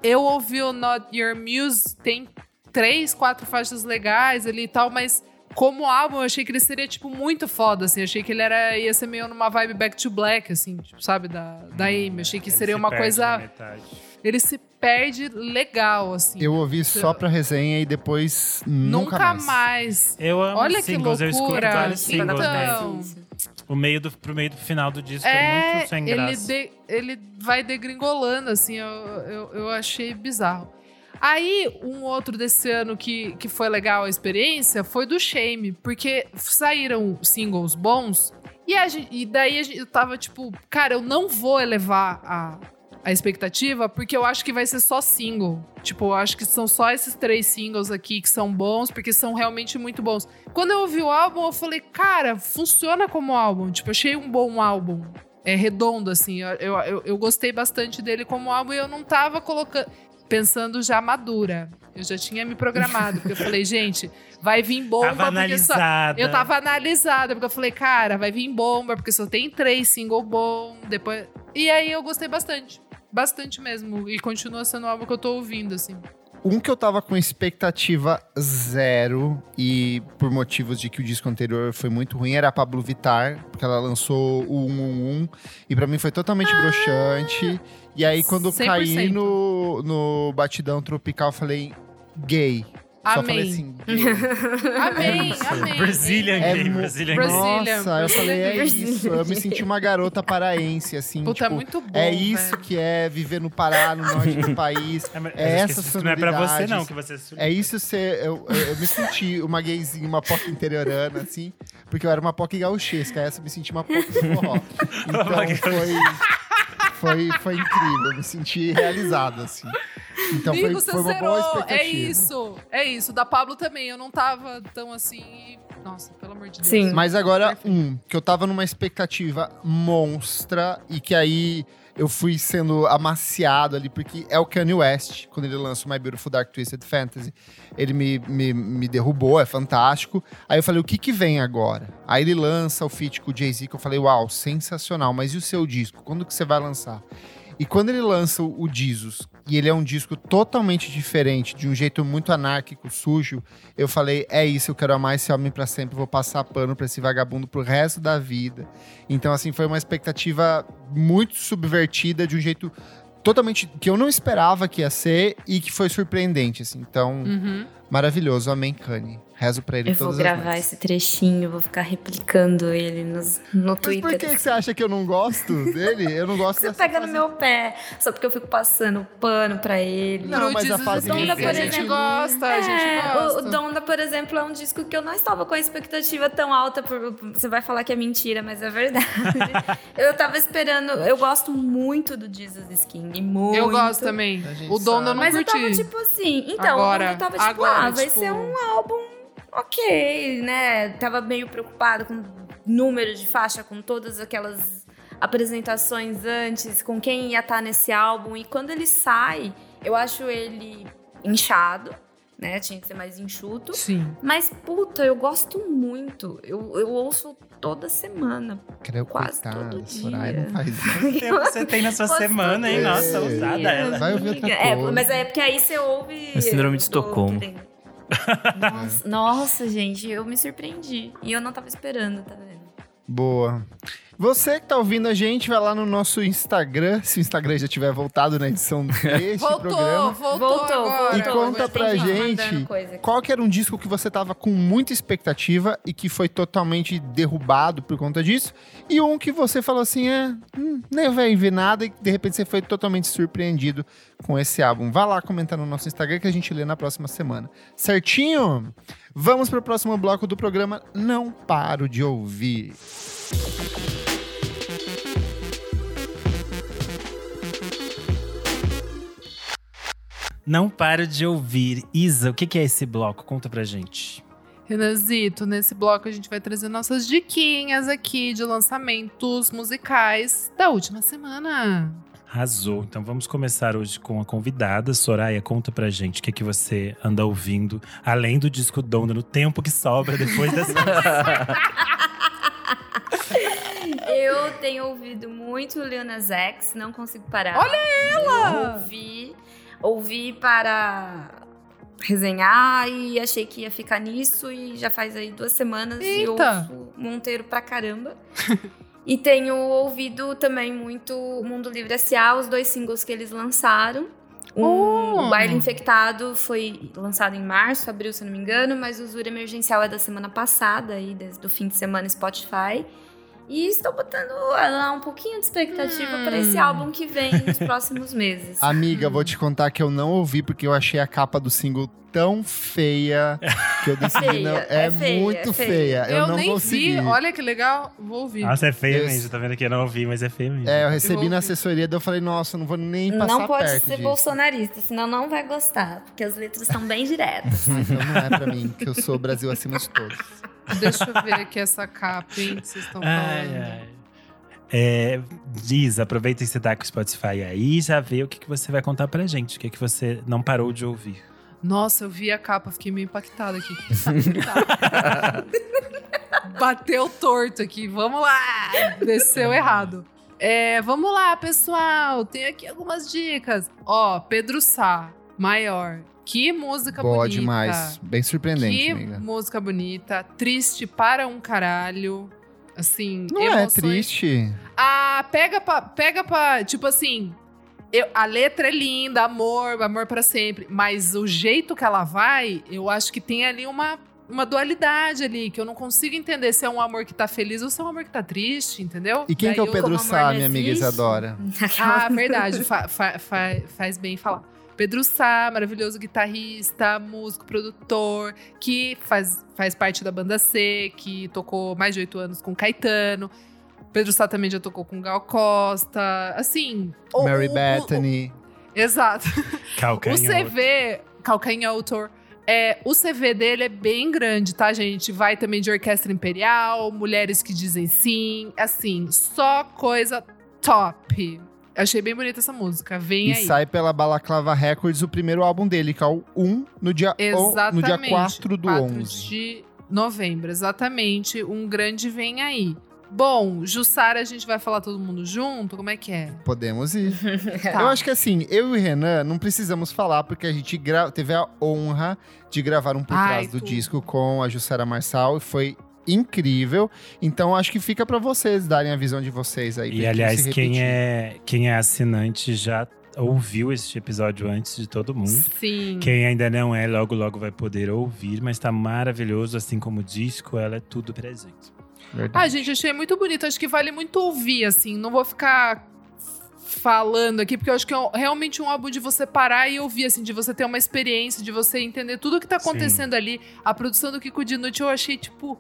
Eu ouvi o Not Your Muse, tem três, quatro faixas legais ali e tal, mas como álbum, eu achei que ele seria, tipo, muito foda, assim. Achei que ele era, ia ser meio numa vibe Back to Black, assim, tipo, sabe, da, da Amy. Achei que seria se uma coisa... metade. Ele se perde legal, assim. Eu ouvi só pra resenha e depois nunca, Nunca mais. mais. Eu amo Olha que singles, eu escuto loucura. vários singles, né? Então, isso. O meio do, pro meio do final do disco é, É, muito sem ele, graça. de- ele vai degringolando, assim, eu, eu, eu achei bizarro. Aí, um outro desse ano que, que foi legal a experiência foi do Shame, porque saíram singles bons, e, a gen- e daí a gente, eu tava tipo, cara, eu não vou elevar a, a expectativa, porque eu acho que vai ser só single. Tipo, eu acho que são só esses três singles aqui que são bons, porque são realmente muito bons. Quando eu ouvi o álbum, eu falei, cara, funciona como álbum. Tipo, achei um bom álbum. É redondo, assim. Eu, eu, eu- gostei bastante dele como álbum e eu não tava colocando. Pensando já madura. Eu já tinha me programado. Porque eu falei, gente, vai vir bomba. Tava porque só- analisada. eu tava analisada, porque eu falei, cara, vai vir bomba, porque só tem três single bom. Depois. E aí eu gostei bastante. Bastante mesmo. E continua sendo o álbum que eu tô ouvindo, assim. Um que eu tava com expectativa zero e por motivos de que o disco anterior foi muito ruim era a Pablo Vittar, porque ela lançou o 111 e pra mim foi totalmente broxante. E aí quando eu caí 100%. no, no batidão tropical, eu falei gay. Só falei assim. Amém, amém. Brazilian É gay, mu- Brazilian Brazilian. gay. Nossa, eu falei, é isso. Eu me senti uma garota paraense, assim. Puta, tipo, muito bom. é isso que é viver no Pará, no norte do país. É, mas É essa isso não é pra você, não, que você É isso ser. Eu, eu, eu me senti uma gayzinha, uma POC interiorana, assim, porque eu era uma POC gauchesca. Essa eu me senti uma POC do forró. Então foi, foi, foi incrível. Eu me senti realizado, assim. Então foi, Amigo, você foi uma boa zerou. expectativa. É isso. É isso. Da Pablo também. Eu não tava tão assim. Nossa, pelo amor de Deus. Sim. Mas agora, um, que eu tava numa expectativa monstra e que aí eu fui sendo amaciado ali, porque é o Kanye West, quando ele lança o My Beautiful Dark Twisted Fantasy. Ele me, me, me derrubou, é fantástico. Aí eu falei, o que que vem agora? Aí ele lança o feat com o Jay-Z, que eu falei, uau, sensacional, mas e o seu disco? Quando que você vai lançar? E quando ele lança o o Jesus, e ele é um disco totalmente diferente, de um jeito muito anárquico, sujo, eu falei, é isso, eu quero amar esse homem pra sempre, vou passar pano pra esse vagabundo pro resto da vida. Então, assim, foi uma expectativa muito subvertida, de um jeito totalmente que eu não esperava que ia ser e que foi surpreendente, assim. Então, Uhum. maravilhoso, amém, Kanye. Rezo pra ele Eu vou todas as gravar esse trechinho, vou ficar replicando ele nos, no Mas Twitter. por que, que você acha que eu não gosto dele? Eu não gosto Você dessa pega no fase- meu pé, só porque eu fico passando pano pra ele. Não, mas a Jesus fase Donda, gay, a a gente gosta, a gente É, gosta. o, o Donda, por exemplo, é um disco que eu não estava com a expectativa tão alta. Por, você vai falar que é mentira, mas é verdade. eu tava esperando. Eu gosto muito do Jesus Skin. Muito. Eu gosto também. O Donda eu não Mas eu curti. tava tipo assim. Então, Agora- Donda tava tipo, agora, ah, vai tipo- ser um álbum ok, né? Tava meio preocupado com o número de faixa, com todas aquelas apresentações antes, com quem ia estar nesse álbum. E quando ele sai, eu acho ele inchado, né? Tinha que ser mais enxuto. Sim. Mas, puta, eu gosto muito. Eu, eu ouço toda semana. Creio, Quase coitada, todo Soraya dia. não faz isso. O que você tem na sua Posso semana, hein? Nossa, ousada ela. Vai ouvir outra É, coisa. mas é porque aí você ouve. É síndrome de Estocolmo. querendo. Nossa, nossa, gente, eu me surpreendi. E eu não tava esperando, tá vendo? Boa. Você que tá ouvindo a gente, vai lá no nosso Instagram, se o Instagram já tiver voltado na edição deste Voltou, programa. voltou, Voltou, agora. E conta pra gente qual que era um disco que você tava com muita expectativa e que foi totalmente derrubado por conta disso. E um que você falou assim, é, hum, nem vai ver nada e de repente você foi totalmente surpreendido com esse álbum. Vá lá comentar no nosso Instagram que a gente lê na próxima semana. Certinho? Vamos pro próximo bloco do programa Não Paro de Ouvir. Não paro de ouvir. Isa, o que é esse bloco? Conta pra gente. Renanzito, nesse bloco a gente vai trazer nossas diquinhas aqui de lançamentos musicais da última semana. Arrasou. Então vamos começar hoje com a convidada. Soraya, conta pra gente o que, que você anda ouvindo, além do disco Donda, no tempo que sobra depois dessa. Eu tenho ouvido muito Lil Nas X, não consigo parar. Olha ela! Eu ouvi, ouvi para resenhar e achei que ia ficar nisso e já faz aí duas semanas e Eita! ouço Monteiro pra caramba. e tenho ouvido também muito Mundo Livre S.A., os dois singles que eles lançaram. Um, Oh! O Baile Infectado foi lançado em março, abril, se não me engano, mas o Usura Emergencial é da semana passada, aí, desde o fim de semana Spotify. E estou botando lá um pouquinho de expectativa Hum. para esse álbum que vem nos próximos meses. Amiga, vou te contar que eu não ouvi porque eu achei a capa do single tão feia que eu decidi Feia, não. É, é feia, muito é feia. feia. Eu, Eu, não nem consegui. vi, olha que legal, vou ouvir. Nossa, é feio Esse- mesmo. Tá vendo aqui? Eu não ouvi, mas é feio mesmo. É, eu Eu recebi vou na assessoria, daí eu falei, nossa, eu não vou nem passar Não pode perto ser disso. bolsonarista, senão não vai gostar, porque as letras estão bem diretas. Então não é pra mim, que eu sou Brasil acima de todos. Deixa eu ver aqui essa capa, hein, que vocês estão falando. Ai, ai. É, Diz, aproveita esse tá com o Spotify aí e já vê o que, que você vai contar pra gente. O que, que você não parou de ouvir. Nossa, eu vi a capa, fiquei meio impactada aqui. Bateu torto aqui, vamos lá! Desceu errado. É, vamos lá, pessoal. Tem aqui algumas dicas. Ó, Pedro Sá, maior. Que música Boa bonita. demais. Bem surpreendente, Que amiga. música bonita. Triste para um caralho. Assim, Não é emoções. triste. Ah, pega pra, pega pra, tipo assim, eu- a letra é linda, amor, amor pra sempre, mas o jeito que ela vai, eu acho que tem ali uma, uma dualidade ali, que eu não consigo entender se é um amor que tá feliz ou se é um amor que tá triste, entendeu? E quem Daí que é o Pedro Sá, minha amiga. Isadora? Ah, verdade, fa- fa- fa- faz bem falar. Pedro Sá, maravilhoso guitarrista, músico, produtor, que faz, faz parte da banda C, que tocou mais de oito anos com Caetano. Pedro Sá também já tocou com Gal Costa. Assim. o- Mary o- o- Bethany. exato. O Calcanhar. CV, Calcanhotor. É, o CV dele é bem grande, tá, gente? Vai também de Orquestra Imperial, Mulheres que Dizem Sim. Assim, só coisa top. Achei bem bonita essa música. Vem E aí. sai pela Balaclava Records o primeiro álbum dele, que é o 1, no dia, o- Exatamente. no dia 4 do 4 11. de novembro, exatamente. Um grande vem aí. Bom, Jussara, a gente vai falar todo mundo junto? Como é que é? Podemos ir. Tá. Eu acho que assim, eu e o Renan não precisamos falar, porque a gente teve a honra de gravar um por Ai, trás do tudo. disco com a Jussara Marçal e foi incrível. Então acho que fica pra vocês darem a visão de vocês aí. E aliás, se quem é, quem é assinante já ouviu este episódio antes de todo mundo. Sim. Quem ainda não é, logo logo vai poder ouvir, mas tá maravilhoso, assim como o disco, ela é tudo pra gente. Verdade. Ah, gente, achei muito bonito. Acho que vale muito ouvir, assim. Não vou ficar falando aqui, porque eu acho que é realmente um álbum de você parar e ouvir, assim, de você ter uma experiência, de você entender tudo que tá Sim. acontecendo ali. A produção do Kiko Dinucci eu achei, tipo,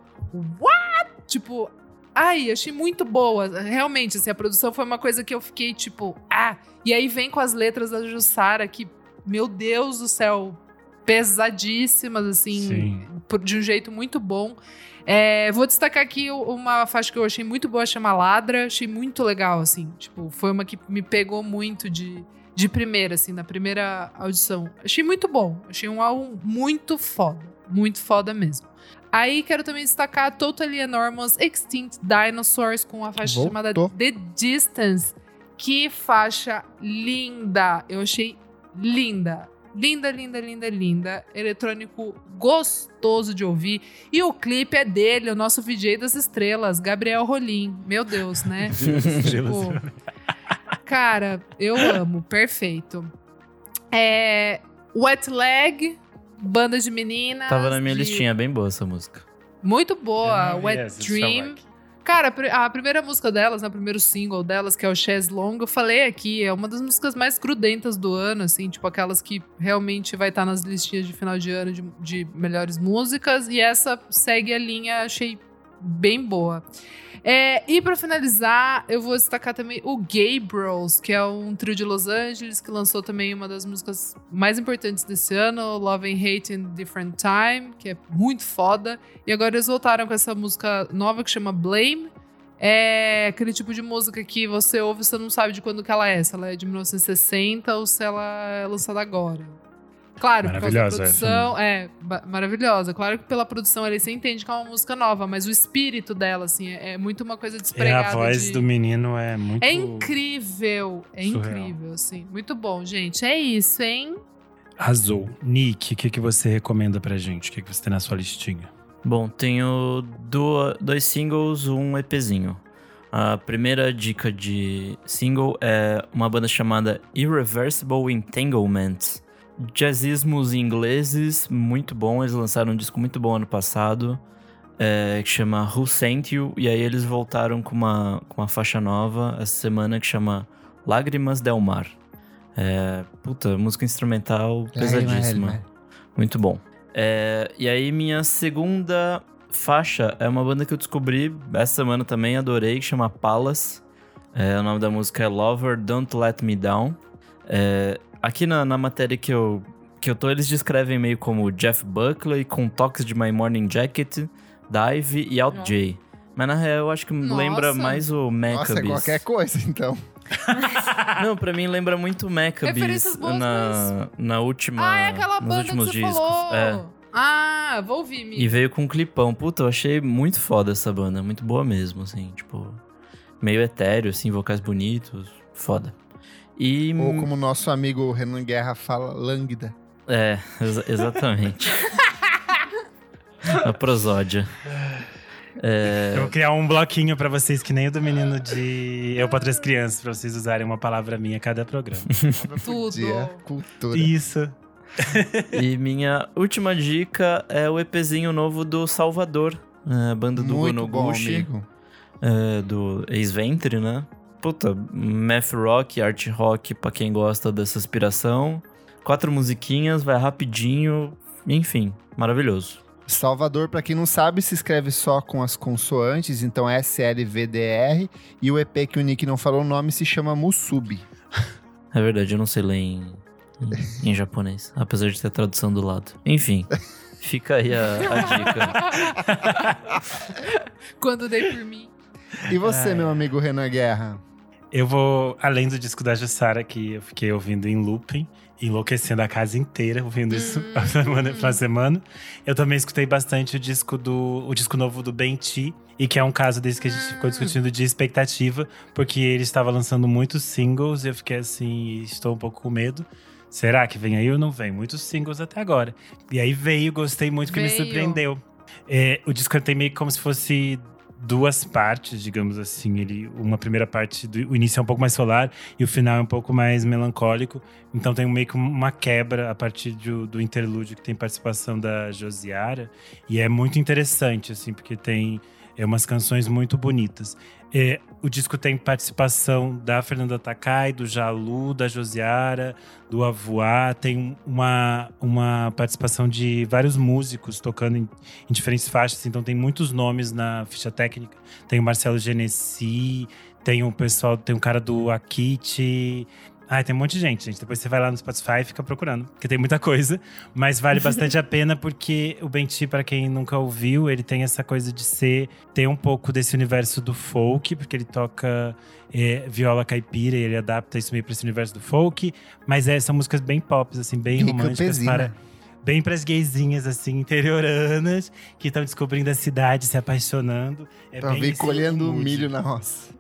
what? Tipo, ai, achei muito boa. Realmente, assim, a produção foi uma coisa que eu fiquei, tipo, ah. E aí vem com as letras da Jussara, que, meu Deus do céu, pesadíssimas, assim, Sim. de um jeito muito bom. É, vou destacar aqui uma faixa que eu achei muito boa, chama Ladra. Achei muito legal, assim. Tipo, foi uma que me pegou muito de, de primeira, assim, na primeira audição. Achei muito bom. Achei um álbum muito foda. Muito foda mesmo. Aí quero também destacar Totally Enormous Extinct Dinosaurs com a faixa Voltou. chamada The Distance. Que faixa linda! Eu achei linda. Linda, linda, linda, linda. Eletrônico gostoso de ouvir. E o clipe é dele, o nosso VJ das estrelas, Gabriel Rolim. Meu Deus, né? Tipo, cara, eu amo. Perfeito. É, Wet Leg, banda de meninas. Tava na minha de- listinha, bem boa essa música. Muito boa. Vi Wet essa, Dream. Cara, a pri- a primeira música delas, né, o primeiro single delas, que é o Chess Long, eu falei aqui, é uma das músicas mais grudentas do ano, assim, tipo aquelas que realmente vai estar nas listinhas de final de ano de, de melhores músicas, e essa segue a linha, achei bem boa. É, e pra finalizar, eu vou destacar também o Gabriels, que é um trio de Los Angeles, que lançou também uma das músicas mais importantes desse ano, Love and Hate in Different Time, que é muito foda. E agora eles voltaram com essa música nova que chama Blame. É aquele tipo de música que você ouve e você não sabe de quando que ela é. Se ela é de 1960 ou se ela é lançada agora. Claro, por causa da Maravilhosa essa produção. É, ba- maravilhosa. Claro que pela produção ali você entende que é uma música nova, mas o espírito dela, assim, é, é muito uma coisa É, despregada. a voz de... do menino é muito. É incrível, é surreal. incrível, assim. Muito bom, gente. É isso, hein? Azul. Nick, o que, que você recomenda pra gente? O que, que você tem na sua listinha? Bom, tenho do- dois singles, um EPzinho. A primeira dica de single é uma banda chamada Irreversible Entanglements. Jazzismos ingleses, muito bom. Eles lançaram um disco muito bom ano passado, é, que chama Who Sent You. E aí eles voltaram com uma, com uma faixa nova essa semana que chama Lágrimas del Mar. É, puta, música instrumental pesadíssima. Muito bom. É, e aí, minha segunda faixa é uma banda que eu descobri essa semana também, adorei, que chama Palace. É, o nome da música é Lover, Don't Let Me Down. É, aqui na, na matéria que eu, que eu tô, eles descrevem meio como Jeff Buckley, com toques de My Morning Jacket, Dive e Out. J. Mas na real, eu acho que Nossa. lembra mais o Nossa, é Maccabees. qualquer coisa, então. Não, pra mim lembra muito Maccabees na, na última, ah, é aquela nos banda que últimos você discos. falou. É. Ah, vou ouvir, Mi. E veio com um clipão. Puta, eu achei muito foda essa banda. Muito boa mesmo, assim. Tipo. meio etéreo, assim, vocais bonitos. Foda. E. Ou como o nosso amigo Renan Guerra fala, lânguida. É, exa- exatamente. A prosódia. É, Eu vou criar um bloquinho pra vocês, que nem o do menino de Eu para as crianças, pra vocês usarem uma palavra minha a cada programa. Tudo. Dia, cultura. Isso. e minha última dica é o EPzinho novo do Salvador, a banda do Muito bom, Gonoguchi, amigo. é, do ex-Ventre, né? Puta, math rock, art rock pra quem gosta dessa inspiração. Quatro musiquinhas, vai rapidinho, enfim, maravilhoso. Salvador, pra quem não sabe, se escreve só com as consoantes, então S-L-V-D-R. E o EP que o Nick não falou o nome se chama Musubi. É verdade, eu não sei ler em, em, em japonês, apesar de ter a tradução do lado. Enfim, fica aí a, a dica. Quando dei por mim. E você, Ai. meu amigo Renan Guerra? Eu vou, além do disco da Jussara, que eu fiquei ouvindo em looping, enlouquecendo a casa inteira, ouvindo isso a semana pra semana. Eu também escutei bastante o disco do o disco novo do Benti, e que é um caso desse que a gente ficou discutindo de expectativa, porque ele estava lançando muitos singles, e eu fiquei assim, estou um pouco com medo. Será que vem aí ou não vem? Muitos singles até agora. E aí veio, gostei muito, que me surpreendeu. É, o disco tem meio como se fosse duas partes, digamos assim. Ele, uma primeira parte, do, o início é um pouco mais solar e o final é um pouco mais melancólico. Então tem meio que uma quebra a partir do, do interlúdio que tem participação da Josiara. E é muito interessante, assim, porque tem é, umas canções muito bonitas. É, o disco tem participação da Fernanda Takai, do Jalu, da Josiara, do Avoá. Tem uma, uma participação de vários músicos tocando em, em diferentes faixas. Então tem muitos nomes na ficha técnica. Tem o Marcelo Genesi, tem o pessoal, tem o cara do Akit. Ah, tem um monte de gente, gente. Depois você vai lá no Spotify e fica procurando, porque tem muita coisa. Mas vale bastante a pena, porque o Benti, para quem nunca ouviu, ele tem essa coisa de ser ter um pouco desse universo do folk, porque ele toca é, viola caipira e ele adapta isso meio para esse universo do folk. Mas é, são músicas bem pop, assim, bem românticas para bem pras gaysinhas, assim, interioranas, que estão descobrindo a cidade, se apaixonando. É bem colhendo milho na roça.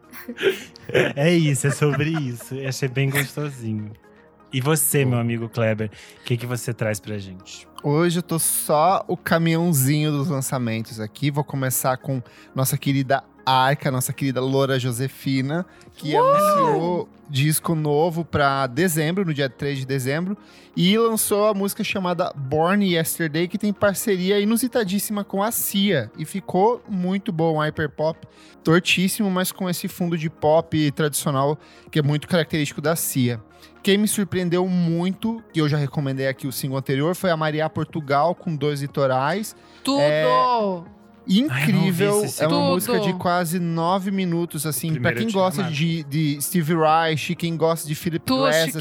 É isso, é sobre isso. Eu achei bem gostosinho. E você, meu amigo Kleber, o que, que você traz pra gente? Hoje eu tô só o caminhãozinho dos lançamentos aqui. Vou começar com nossa querida Arca, nossa querida Loura Josefina, que anunciou disco novo pra dezembro, no dia 3 de dezembro, e lançou a música chamada Born Yesterday, que tem parceria inusitadíssima com a Cia. E ficou muito bom, um hyperpop tortíssimo, mas com esse fundo de pop tradicional que é muito característico da Cia. Quem me surpreendeu muito, que eu já recomendei aqui o single anterior, foi a Maria Portugal com dois litorais. Tudo! Incrível, Ai, é uma Tudo. música de quase nove minutos, assim, pra Primeiro quem gosta de, de Steve Reich, quem gosta de Philip Glass,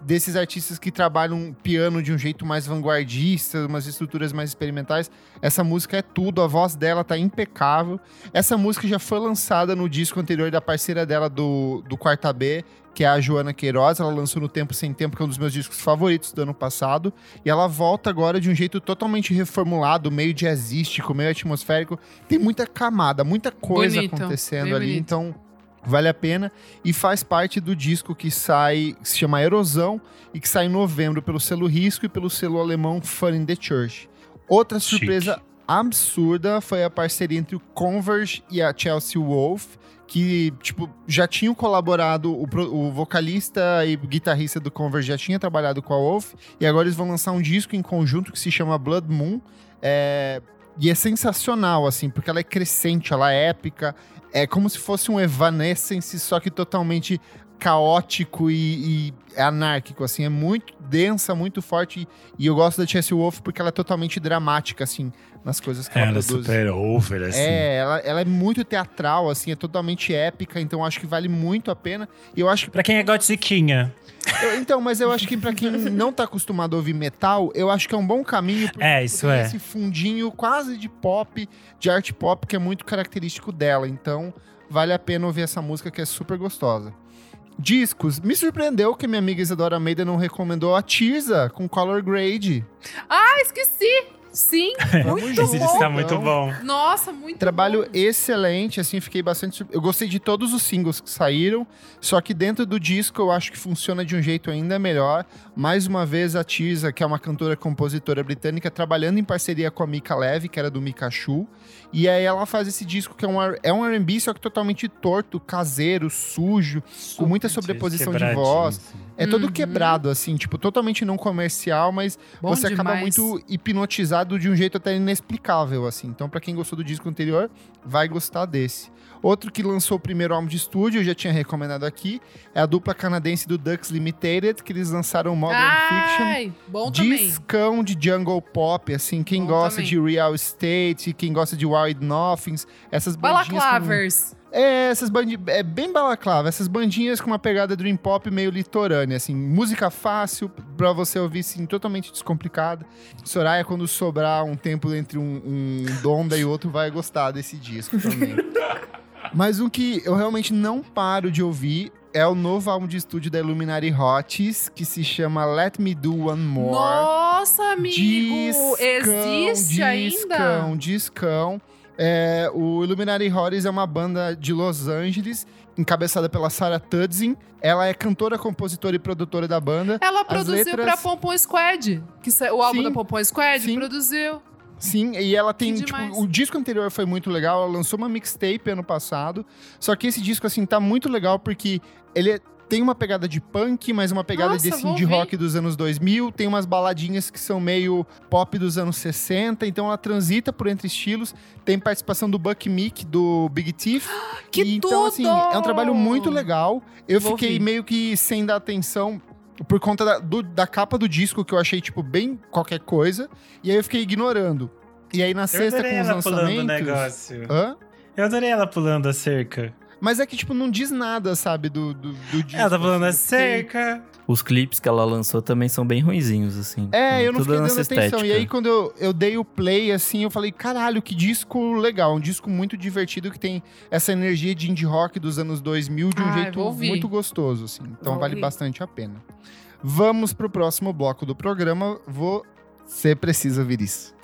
desses artistas que trabalham piano de um jeito mais vanguardista, umas estruturas mais experimentais. Essa música é tudo, a voz dela tá impecável. Essa música já foi lançada no disco anterior da parceira dela do, do Quarta B, que é a Joana Queiroz. Ela lançou no Tempo Sem Tempo, que é um dos meus discos favoritos do ano passado. E ela volta agora de um jeito totalmente reformulado, meio jazzístico, meio atmosférico. Tem muita camada, muita coisa Bonito, acontecendo ali. bonito. Então, vale a pena e faz parte do disco que sai, que se chama Erosão e que sai em novembro pelo selo Risco e pelo selo alemão Fun in the Church. Outra Chique. surpresa absurda foi a parceria entre o Converge e a Chelsea Wolf, que, tipo, já tinham colaborado, o, o vocalista e guitarrista do Converge já tinha trabalhado com a Wolf, e agora eles vão lançar um disco em conjunto que se chama Blood Moon, é, e é sensacional, assim, porque ela é crescente, ela é épica, é como se fosse um Evanescence, só que totalmente caótico e, e anárquico, assim, é muito densa, muito forte, e eu gosto da Chelsea Wolf porque ela é totalmente dramática, assim, nas coisas que ela, Ela é produz. super over, assim. É, ela, ela é muito teatral, assim, é totalmente épica, então acho que vale muito a pena. E eu acho que. Pra quem é gotiquinha. eu- então, mas eu acho que pra quem não tá acostumado a ouvir metal, eu acho que é um bom caminho. porque É, isso tem é. Esse fundinho quase de pop, de art pop, que é muito característico dela. Então, vale a pena ouvir essa música que é super gostosa. Discos. Me surpreendeu que minha amiga Isadora Almeida não recomendou a Tirza com Color Grade. Ah, esqueci! Sim, Vamos muito Esse disco tá bom. muito bom. Nossa, muito Trabalho bom. excelente, assim, fiquei bastante. Eu gostei de todos os singles que saíram, só que dentro do disco eu acho que funciona de um jeito ainda melhor. Mais uma vez, a Tisa, que é uma cantora compositora britânica, trabalhando em parceria com a Mika Levy, que era do Mikachu. E aí ela faz esse disco que é um, é um RB, só que totalmente torto, caseiro, sujo, com muita sobreposição de voz. assim. É todo Uhum. quebrado, assim, tipo, totalmente não comercial, mas Bom você acaba demais. muito hipnotizado de um jeito até inexplicável, assim. Então, pra quem gostou do disco anterior, vai gostar desse. Outro que lançou o primeiro álbum de estúdio, eu já tinha recomendado aqui, é a dupla canadense do Ducks Limited, que eles lançaram Modern Fiction. Ai, bom também. Discão de jungle pop, assim, quem Bom gosta também. de Real Estate, quem gosta de Wild Nothings, essas bandinhas com- Balaclavers. é, essas bandinhas. É bem balaclava. Essas bandinhas com uma pegada dream pop meio litorânea, assim. Música fácil pra você ouvir, assim, totalmente descomplicada. Soraya, quando sobrar um tempo entre um, um Donda e outro, vai gostar desse disco também. Mas um que eu realmente não paro de ouvir é o novo álbum de estúdio da Illuminati Hots, que se chama Let Me Do One More. Nossa, amigo! Existe discão, ainda? Discão. É, o Illuminati Horrors é uma banda de Los Angeles, encabeçada pela Sarah Tudzin. Ela é cantora, compositora e produtora da banda. Ela produziu letras- pra Pompom Squad. Que o álbum Sim, da Pompom Squad sim. produziu. Sim, e ela tem, tipo, o disco anterior foi muito legal, ela lançou uma mixtape ano passado, só que esse disco, assim, tá muito legal porque ele é- tem uma pegada de punk, mas uma pegada Nossa, de, assim, vou de ouvir. rock dos anos 2000, tem umas baladinhas que são meio pop dos anos 60, então ela transita por entre estilos, tem participação do Buck Meek, do Big Thief, Que e, então, assim, tudo! é um trabalho muito legal, eu Vou fiquei ouvir. meio que sem dar atenção por conta da, do- da capa do disco, que eu achei, tipo, bem qualquer coisa, e aí eu fiquei ignorando. E aí na Eu sexta adorei com os ela pulando o lançamentos. negócio. Hã? Eu adorei ela pulando a cerca. Mas é que, tipo, não diz nada, sabe, do, do, do disco. Ela tá pulando a assim, fiquei- cerca. Os clipes que ela lançou também são bem ruinzinhos, assim. É, eu não Tudo fiquei dando atenção. estética. E aí, quando eu, eu dei o play, assim, eu falei, caralho, que disco legal. Um disco muito divertido que tem essa energia de indie rock dos anos 2000 de um Ai, jeito muito gostoso, assim. Então Vou vale ouvir. bastante a pena. Vamos pro próximo bloco do programa. Você precisa ouvir isso.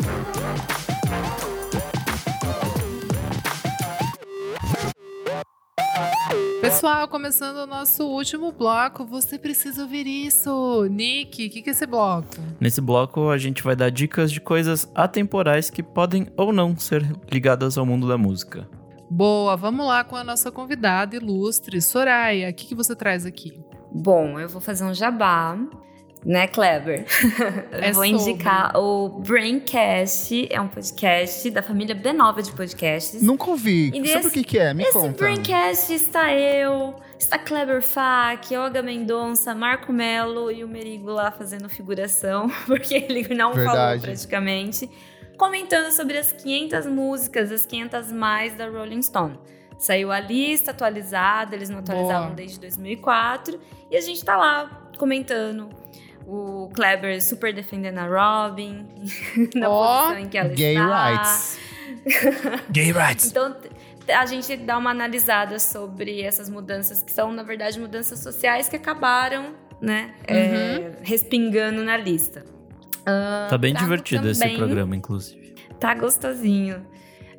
Pessoal, começando o nosso último bloco, você precisa ouvir isso. Nick, o que, que é esse bloco? Nesse bloco, a gente vai dar dicas de coisas atemporais que podem ou não ser ligadas ao mundo da música. Boa, vamos lá com a nossa convidada ilustre, Soraya. O que, que você traz aqui? Bom, eu vou fazer um jabá, né, Kleber? eu É vou sobre. indicar o Braincast, é um podcast da família B9 de podcasts. Nunca ouvi. E Sabe o que, que é? Me Esse conta. Braincast está eu, está Kleber Fak, Olga Mendonça, Marco Melo e o Merigo lá fazendo figuração, porque ele não falou Verdade. praticamente, comentando sobre as 500 músicas, as 500 mais da Rolling Stone. Saiu a lista atualizada, eles não atualizavam Boa. desde 2004, e a gente tá lá comentando. O Kleber super defendendo a Robin, na Ó, posição em que ela Gay está. rights. Gay rights. Então, a gente dá uma analisada sobre essas mudanças, que são, na verdade, mudanças sociais que acabaram, né, é, respingando na lista. Ah, Tá bem divertido esse também- programa, inclusive. Tá gostosinho.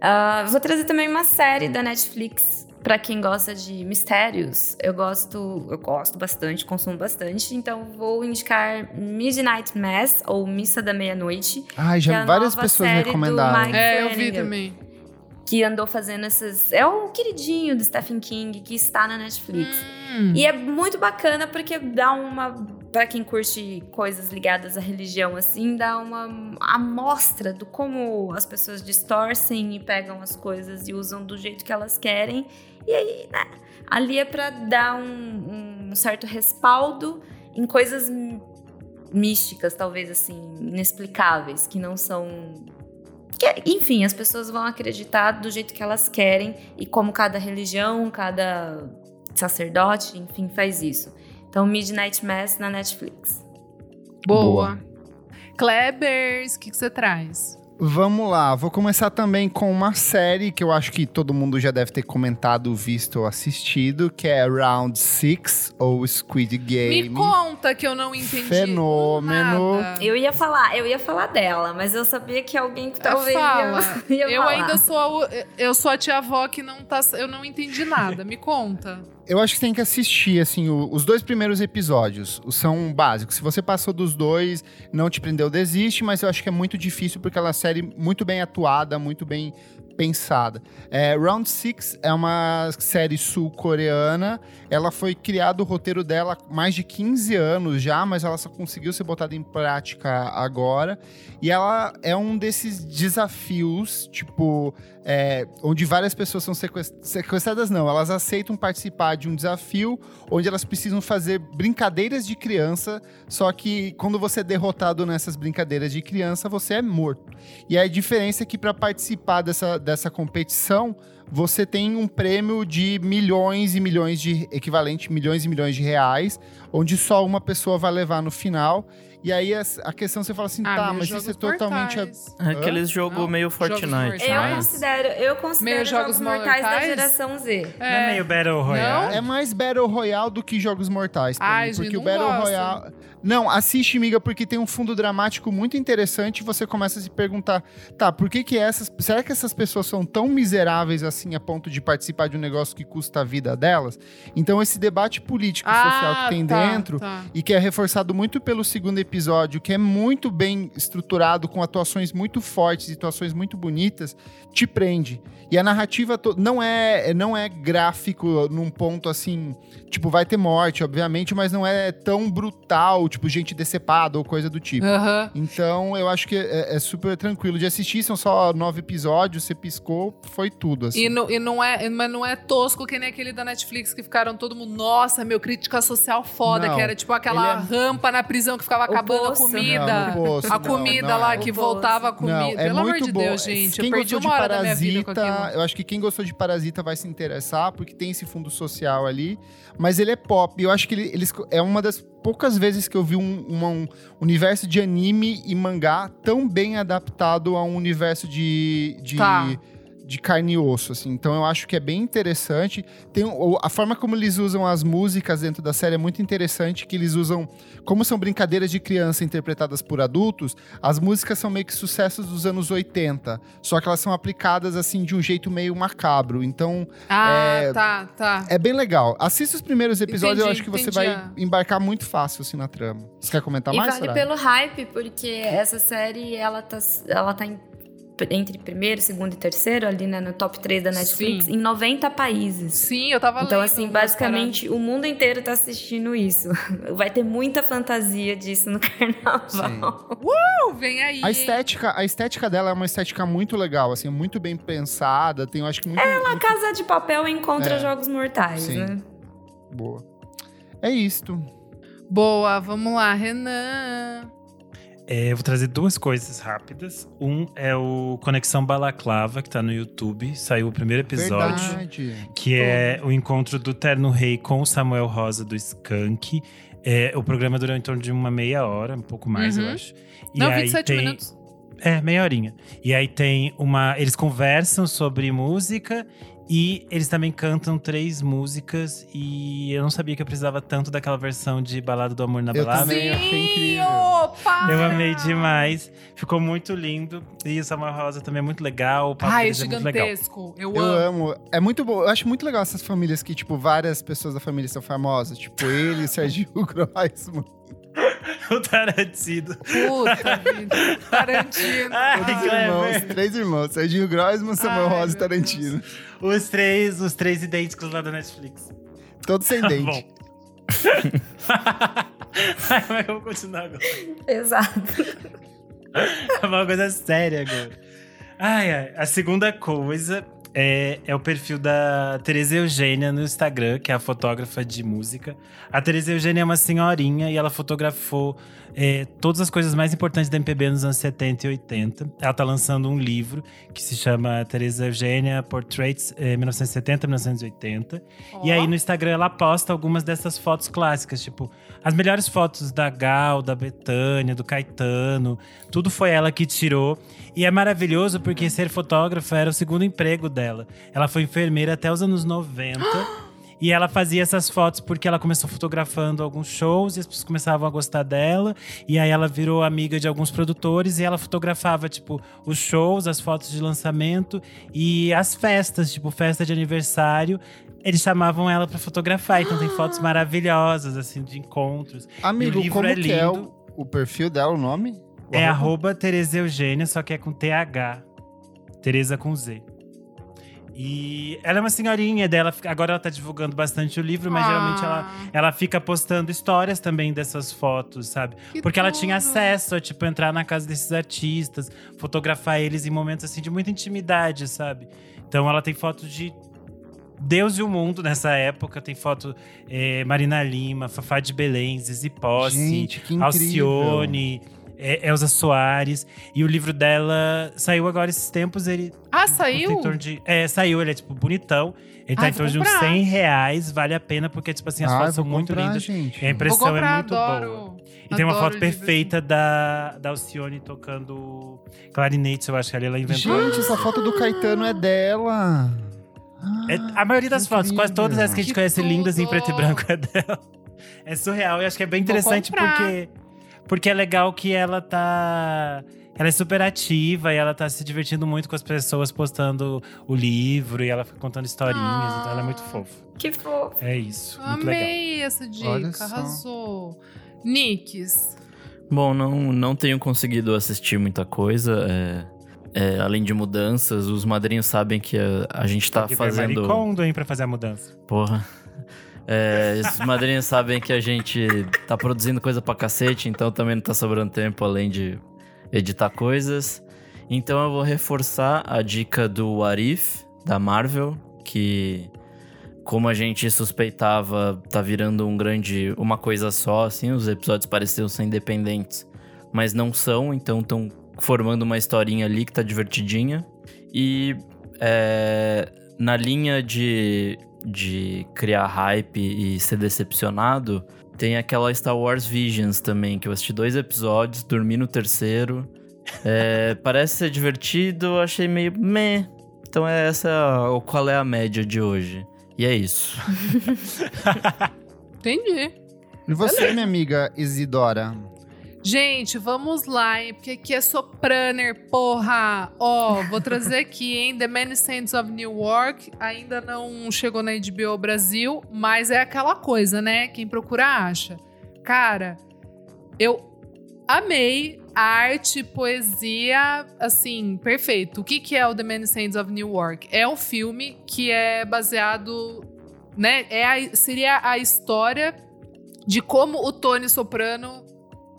Ah, vou trazer também uma série da Netflix pra quem gosta de mistérios. Eu gosto, eu gosto bastante, consumo bastante, então vou indicar Midnight Mass ou Missa da Meia-Noite, Ai, que é já a várias nova pessoas série do recomendaram. Mike É, eu vi também. que andou fazendo essas. É o queridinho do Stephen King que está na Netflix. Hum, E é muito bacana porque dá uma. Pra quem curte coisas ligadas à religião, assim, dá uma amostra do como as pessoas distorcem e pegam as coisas e usam do jeito que elas querem. E aí, né? Ali é pra dar um, um certo respaldo em coisas místicas, talvez assim, inexplicáveis, que não são que, enfim, as pessoas vão acreditar do jeito que elas querem e como cada religião, cada sacerdote, enfim, faz isso. Então, Midnight Mass na Netflix. boa. Klebers, o que, que você traz? Vamos lá, vou começar também com uma série que eu acho que todo mundo já deve ter comentado, visto ou assistido, que é Round Six ou Squid Game. Me conta que eu não entendi. Fenômeno. nada. Eu ia falar, eu ia falar dela, mas eu sabia que alguém que talvez Fala. ia, ia Eu falar. ainda sou a, eu sou a tia avó que não tá. Eu não entendi nada. Me conta. Eu acho que tem que assistir, assim, o- os dois primeiros episódios. Os São básicos. Se você passou dos dois, não te prendeu, desiste. Mas eu acho que é muito difícil porque ela é uma série muito bem atuada, muito bem pensada. É, Round Six é uma série sul-coreana. Ela foi criado o roteiro dela há mais de 15 anos já, mas ela só conseguiu ser botada em prática agora. E ela é um desses desafios, tipo, é, onde várias pessoas são sequest- sequestradas, não. Elas aceitam participar de um desafio onde elas precisam fazer brincadeiras de criança, só que quando você é derrotado nessas brincadeiras de criança, você é morto. E a diferença é que para participar dessa, dessa competição, você tem um prêmio de milhões e milhões de equivalente milhões e milhões de reais, onde só uma pessoa vai levar no final. E aí a, a questão você fala assim, Ah, tá, mas jogos isso é totalmente. É aqueles jogo Não, meio jogos Fortnite, mortais. Eu mas... considero, eu considero Meio jogos, jogos mortais, da mortais? geração Z. Não é meio Battle Royale? É mais Battle Royale do que Jogos Mortais. pra Ai, mim, porque gente, o não Battle gosto. Royale. Não, assiste, miga, porque tem um fundo dramático muito interessante e você começa a se perguntar: tá, por que que essas. Será que essas pessoas são tão miseráveis assim a ponto de participar de um negócio que custa a vida delas? Então, esse debate político e social que tem tá, dentro tá. e que é reforçado muito pelo segundo episódio, que é muito bem estruturado, com atuações muito fortes e atuações muito bonitas, te prende. E a narrativa to- não é não é gráfico num ponto assim, tipo, vai ter morte, obviamente, mas não é tão brutal, tipo, gente decepada ou coisa do tipo. Aham. Então, eu acho que é, é super tranquilo de assistir. São só nove episódios, você piscou, foi tudo, assim. E, não, e não é, mas não é tosco que nem aquele da Netflix que ficaram todo mundo, nossa, meu crítica social foda, Não, que era tipo aquela é- rampa na prisão que ficava acabando Poço. a comida. Não, o Poço, a comida não. lá O que Poço. voltava a comida. Não, é Pelo amor muito de bom. Deus, gente. Quem eu perdi gostou uma de hora da minha vida com Parasita, aquilo. eu acho que quem gostou de Parasita vai se interessar, porque tem esse fundo social ali. Mas ele é pop. Eu acho que ele, eles, é uma das poucas vezes que eu vi um, um universo de anime e mangá tão bem adaptado a um universo de. de Tá. De carne e osso, assim. Então eu acho que é bem interessante. Tem a forma como eles usam as músicas dentro da série é muito interessante, que eles usam, como são brincadeiras de criança interpretadas por adultos, as músicas são meio que sucessos dos anos 80, só que elas são aplicadas assim de um jeito meio macabro. Então Ah, é- tá, tá. é bem legal. Assista os primeiros episódios, eu Entendi, acho que você entendi. vai embarcar muito fácil assim na trama. Você quer comentar e mais, vale Soraya? pelo hype, porque essa série, ela tá, ela tá em- entre primeiro, segundo e terceiro, ali né, no top 3 da Netflix, Sim. em 90 países. Sim, eu tava Então, lendo assim, basicamente, o mundo inteiro tá assistindo isso. Vai ter muita fantasia disso no carnaval. paradas. Vem aí. A estética, a estética dela é uma estética muito legal, assim, muito bem pensada, tem, eu acho que muito, A muito Casa de Papel encontra É. jogos mortais, Sim. né? boa. É isto. Boa, vamos lá, Renan. É, eu vou trazer duas coisas rápidas. Um é o Conexão Balaclava, que tá no YouTube. Saiu o primeiro episódio. Verdade. Que é o encontro do Terno Rei com o Samuel Rosa do Skank. É, o programa durou em torno de uma meia hora, um pouco mais, Uhum. eu acho. E Não, aí 27 tem- minutos. É, meia horinha. E aí tem uma. Eles conversam sobre música e eles também cantam três músicas. E eu não sabia que eu precisava tanto daquela versão de Balada do Amor na Eu Balada. também. achei Sim, incrível. opa! Eu amei demais. Ficou muito lindo. E o Samuel Rosa também é muito legal. O papo Ai, é deles é muito legal. gigantesco. Eu, Eu amo. amo. É muito bom. Eu acho muito legal essas famílias que, tipo, várias pessoas da família são famosas. Tipo, ele, Serginho Groisman. O Tarantino. Puta vida. Tarantino. Ai, Todos irmãos, três irmãos. Serginho Groisman, Samuel Ai, Rosa e Tarantino. Os três, os três idênticos lá da Netflix. Todos sem dente. bom. Ai, mas eu vou continuar agora. Exato. É uma coisa séria agora. Ai, ai. A segunda coisa é, é o perfil da Tereza Eugênia no Instagram, que é a fotógrafa de música. A Tereza Eugênia é uma senhorinha e ela fotografou é, todas as coisas mais importantes da MPB nos anos 70 e 80. Ela tá lançando um livro que se chama Tereza Eugênia Portraits é, 1970-1980. Ó. E aí no Instagram ela posta algumas dessas fotos clássicas, tipo as melhores fotos da Gal, da Betânia, do Caetano. Tudo foi ela que tirou. E é maravilhoso porque ser fotógrafa era o segundo emprego dela. Ela foi enfermeira até os anos 90. E ela fazia essas fotos porque ela começou fotografando alguns shows e as pessoas começavam a gostar dela. E aí ela virou amiga de alguns produtores e ela fotografava, tipo, os shows, as fotos de lançamento e as festas, tipo, festa de aniversário. Eles chamavam ela pra fotografar. Então tem fotos maravilhosas, assim, de encontros. Amigo, livro como é que é lindo. o, o perfil dela, o nome? O É arroba Tereza Eugênia, só que é com TH. Tereza com Z. E ela é uma senhorinha dela. Agora ela tá divulgando bastante o livro, mas Ah. geralmente ela, ela fica postando histórias também dessas fotos, sabe? Que Porque ela tinha tudo. acesso a, tipo, entrar na casa desses artistas, fotografar eles em momentos, assim, de muita intimidade, sabe? Então ela tem fotos de Deus e o mundo nessa época. Tem foto eh, Marina Lima, Fafá de Belém, Zizi Posse, Gente, que incrível. É, Elza Soares. E o livro dela saiu agora esses tempos. Ele Ah, saiu? em torno de- é, saiu, ele é tipo bonitão. Ele tá Ai, em torno de uns comprar. 100 reais, vale a pena, porque, tipo assim, as Ah, fotos são muito comprar, lindas. Gente. E a impressão comprar, é muito adoro. boa. E tem uma Adoro foto livro perfeita da, da Alcione tocando clarinete, eu acho que ali ela inventou. Gente, essa foto do Caetano é dela. É, a maioria das que fotos, quase todas as que a gente Que conhece lindas em tudo! preto e branco é dela. É surreal e acho que é bem interessante porque porque é legal que ela tá ela é super ativa e ela tá se divertindo muito com as pessoas postando o livro e ela fica contando historinhas, Ah. então ela é muito fofa. Que fofo. É isso, muito legal. Amei essa dica, arrasou. Nicks. Bom, não, não tenho conseguido assistir muita coisa. é, é, além de mudanças, os madrinhos sabem que a, a gente tá Tem que fazendo. Maricondo, hein, pra fazer a mudança. Porra. É, os madrinhos sabem que a gente tá produzindo coisa pra cacete, então também não tá sobrando tempo além de editar coisas. Então eu vou reforçar a dica do Arif, da Marvel, que, como a gente suspeitava, tá virando um grande. uma coisa só, assim, os episódios pareciam ser independentes, mas não são, então estão formando uma historinha ali que tá divertidinha. E é, na linha de, de criar hype e ser decepcionado, tem aquela Star Wars Visions também, que eu assisti dois episódios, dormi no terceiro. É, parece ser divertido, achei meio meh. Então é essa o qual é a média de hoje. E é isso. Entendi. E você, minha amiga Isidora? Gente, vamos lá, hein? Porque aqui é Sopraner, porra! Ó, vou trazer aqui, hein? The Many Saints of Newark. Ainda não chegou na HBO Brasil, mas é aquela coisa, né? Quem procura acha. Cara, eu amei arte, poesia, assim, perfeito. O que, que é o The Many Saints of Newark? É um filme que é baseado, né? É a- seria a história de como o Tony Soprano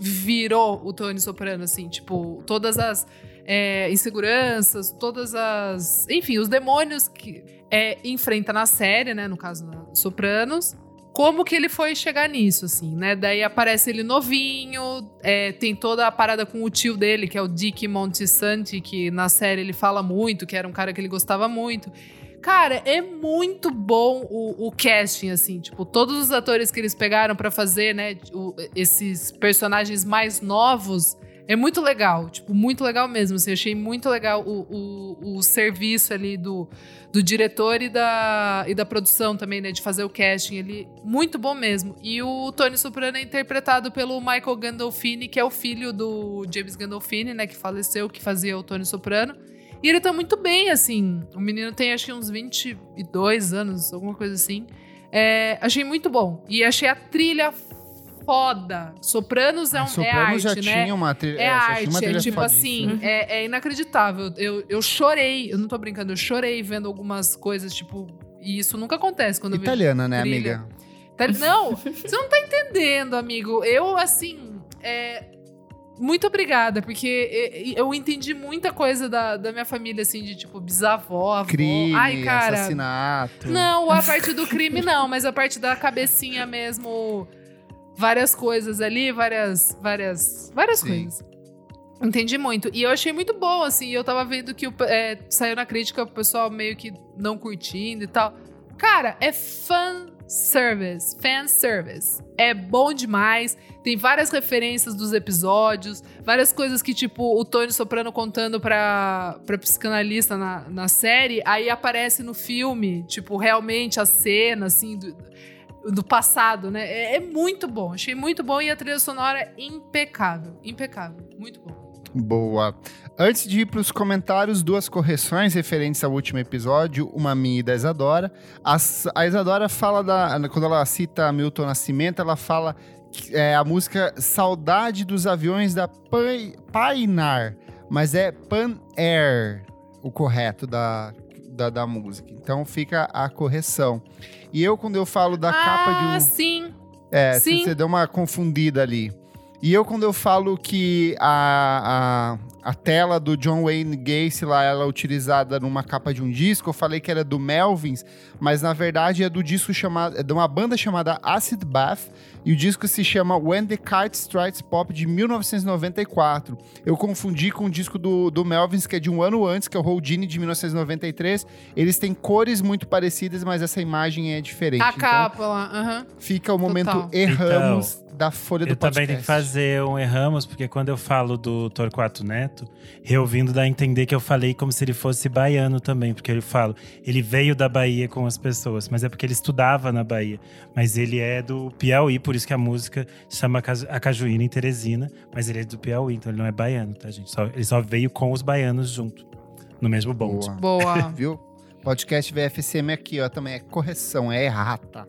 virou o Tony Soprano, assim, tipo, todas as é, inseguranças, todas as. Enfim, os demônios que é, enfrenta na série, né? No caso, na Sopranos. Como que ele foi chegar nisso, assim, né? Daí aparece ele novinho, é, tem toda a parada com o tio dele, que é o Dick Montesanti, que na série ele fala muito, que era um cara que ele gostava muito. Cara, é muito bom o, o casting, assim, tipo, todos os atores que eles pegaram pra fazer, né, o- esses personagens mais novos, é muito legal, tipo, muito legal mesmo, assim, achei muito legal o, o, o serviço ali do, do diretor e da, e da produção também, né, de fazer o casting ali, muito bom mesmo. E o Tony Soprano é interpretado pelo Michael Gandolfini, que é o filho do James Gandolfini, né, que faleceu, que fazia o Tony Soprano. E ele tá muito bem, assim. O menino tem acho que uns 22 anos, alguma coisa assim. É, achei muito bom. E achei a trilha foda. Sopranos é, um, é Sopranos arte, já né? tinha uma trilha. É já tinha arte, uma é trilha tipo fodíssima. assim, é, é inacreditável. Eu, eu chorei, eu não tô brincando, eu chorei vendo algumas coisas, tipo, e isso nunca acontece quando eu vejo Italiana, né, trilha. amiga? Tá- Não, você não tá entendendo, amigo. Eu, assim, é, muito obrigada, porque eu entendi muita coisa da, da minha família, assim, de tipo, bisavó, avó. Crime, Ai, cara. assassinato. Não, a parte do crime não, mas a parte da cabecinha mesmo. Várias coisas ali, várias. Várias. Várias Sim. coisas. Entendi muito. E eu achei muito bom, assim. Eu tava vendo que o, é, saiu na crítica o pessoal meio que não curtindo e tal. Cara, é fan service. Fan service. É bom demais. Tem várias referências dos episódios, várias coisas que, tipo, o Tony Soprano contando pra, pra psicanalista na, na série, aí aparece no filme, tipo, realmente a cena, assim, do, do passado, né? É, é muito bom. Achei muito bom e a trilha sonora impecável. Impecável. Muito bom. Boa. Antes de ir para os comentários, duas correções referentes ao último episódio, uma minha e da Isadora. A, a Isadora fala da. Quando ela cita Milton Nascimento, ela fala é a música Saudade dos Aviões da Pai- Painar, mas é Pan Air o correto da, da, da música. Então fica a correção. E eu, quando eu falo da capa de um. Ah, sim. É, Sim. você deu uma confundida ali. E eu, quando eu falo que a, a, a tela do John Wayne Gacy lá, ela é utilizada numa capa de um disco, eu falei que era do Melvins, mas na verdade é do disco chamado, é de uma banda chamada Acid Bath, e o disco se chama When the Kite Strikes Pop, de 1994. Eu confundi com o disco do, do Melvins, que é de um ano antes, que é o Houdini, de 1993. Eles têm cores muito parecidas, mas essa imagem é diferente. A Então, capa lá. aham. Fica o momento Total. erramos da folha do Eu podcast. também tenho que fazer um erramos, porque quando eu falo do Torquato Neto, reouvindo dá a entender que eu falei como se ele fosse baiano também, porque eu falo, ele veio da Bahia com as pessoas, mas é porque ele estudava na Bahia. Mas ele é do Piauí, por isso que a música chama a Cajuína em Teresina, mas ele é do Piauí, então ele não é baiano, tá, gente? Só- ele só veio com os baianos junto, no mesmo bonde. Boa. Boa. Viu? Podcast VFSM aqui, ó, também é correção, é errata.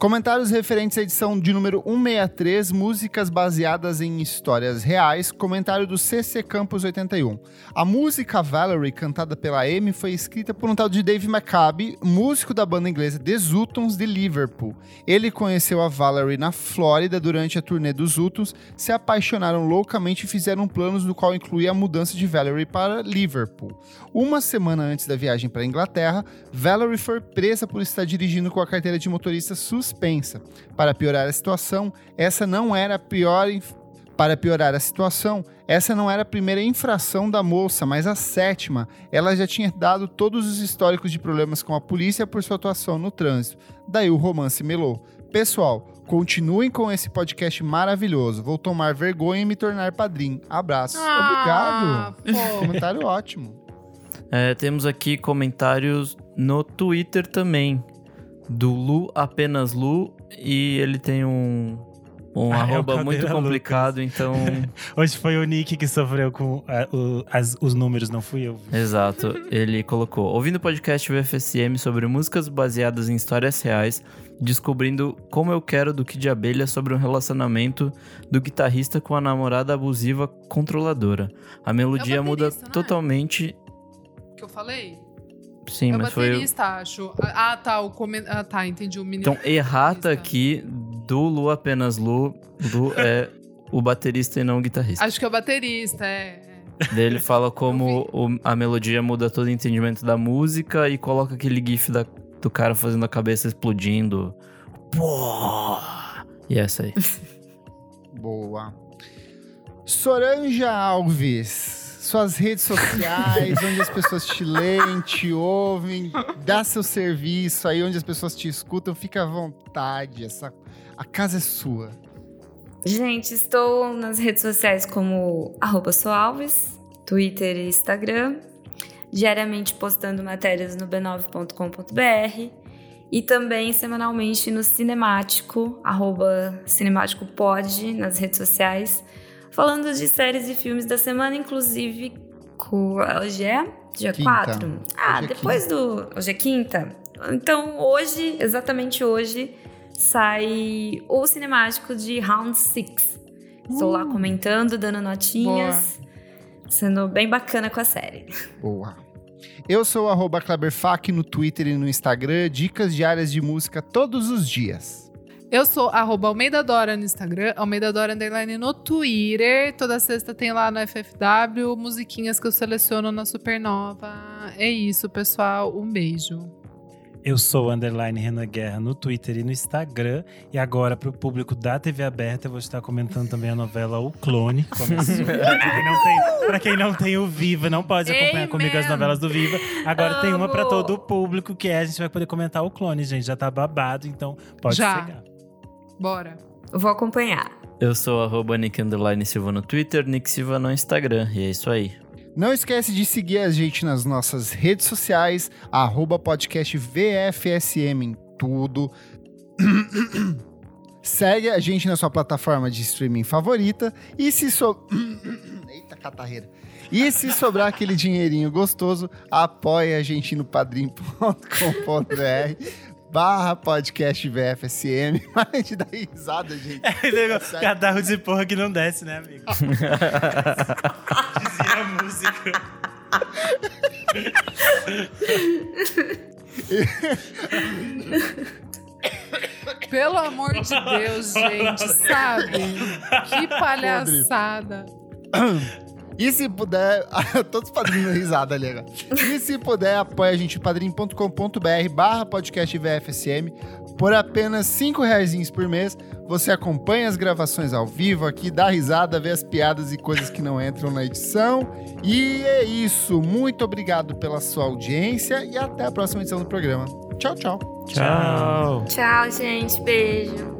Comentários referentes à edição de número 163, músicas baseadas em histórias reais, comentário do CC Campos 81. A música Valerie, cantada pela Amy, foi escrita por um tal de Dave McCabe, músico da banda inglesa The Zutons de Liverpool. Ele conheceu a Valerie na Flórida durante a turnê dos Zutons, se apaixonaram loucamente e fizeram planos do qual incluía a mudança de Valerie para Liverpool. Uma semana antes da viagem para a Inglaterra, Valerie foi presa por estar dirigindo com a carteira de motorista suspensa. Para piorar a situação, essa não era a pior para piorar a situação, essa não era a primeira infração da moça, mas a sétima. Ela já tinha dado todos os históricos de problemas com a polícia por sua atuação no trânsito. Daí o romance melou. Pessoal, continuem com esse podcast maravilhoso. Vou tomar vergonha e me tornar padrinho. Abraço. Ah, Obrigado. pô. Comentário ótimo. É, temos aqui comentários no Twitter também. Do Lu, apenas Lu. E ele tem um, um Ah, é arroba Caldeira muito Lucas. complicado, então. Hoje foi o Nick que sofreu com ah, o- as- os números, não fui eu. Exato. Ele colocou: ouvindo o podcast UFSM sobre músicas baseadas em histórias reais, descobrindo como eu quero do que de abelha sobre um relacionamento do guitarrista com a namorada abusiva controladora. A melodia É muda baterista, não é? totalmente. Que eu falei? Sim, é o mas foi. baterista, acho. Ah, tá. O comen... Ah, tá. Entendi. O menino. Então, errata aqui do Lu apenas Lu. Lu é o baterista e não o guitarrista. Acho que é o baterista, é. é. Daí ele fala como o- a melodia muda todo o entendimento da música e coloca aquele gif da- do cara fazendo a cabeça explodindo. Pô! E essa aí. Boa. Soranja Alves. Suas redes sociais, onde as pessoas te leem, te ouvem, dá seu serviço aí, onde as pessoas te escutam, fica à vontade. Essa, a casa é sua. Gente, estou nas redes sociais como arroba Twitter e Instagram, diariamente postando matérias no b9.com.br e também semanalmente no Cinemático, arroba cinemáticopod nas redes sociais, falando de séries e filmes da semana, inclusive com... Hoje é dia Quinta. 4? Ah, Hoje é depois do... Hoje é quinta? Então, hoje, exatamente hoje, sai o cinemático de Round 6. Estou lá comentando, dando notinhas, sendo bem bacana com a série. Boa. Eu sou o Kleberfac no Twitter e no Instagram, dicas diárias de música todos os dias. Eu sou arroba Almeida Dora no Instagram, Almeida Dora Underline no Twitter. Toda sexta tem lá no FFW musiquinhas que eu seleciono na Supernova. É isso, pessoal. Um beijo. Eu sou underline Renan Guerra no Twitter e no Instagram. E agora, para o público da TV aberta, eu vou estar comentando também a novela O Clone. Começou. pra, quem não tem, pra quem não tem o Viva, não pode acompanhar Amen. comigo as novelas do Viva. Agora tem uma para Amo. todo o público, que é a gente vai poder comentar o Clone, gente. Já tá babado, então pode Já. chegar. Bora. Vou acompanhar. Eu sou arroba Nick Underline Silva no Twitter, Nick Silva no Instagram. E é isso aí. Não esquece de seguir a gente nas nossas redes sociais, arroba podcast VFSM em tudo. Segue a gente na sua plataforma de streaming favorita e se so... Eita, catarreira. E se sobrar aquele dinheirinho gostoso, apoie a gente no padrim.com.br barra podcast VFSM. Para de dar risada, gente. Sério. Cadarro de porra que não desce, né, amigo? Dizia a música. Pelo amor de Deus, gente, sabe? Que palhaçada. E se puder, todos os padrinhos risada ali agora. E se puder, apoia a gente em padrim.com.br barra podcast VFSM. Por apenas 5 reais por mês, você acompanha as gravações ao vivo aqui, dá risada, vê as piadas e coisas que não entram na edição. E é isso. Muito obrigado pela sua audiência e até a próxima edição do programa. Tchau, tchau. Tchau. Tchau, gente. Beijo.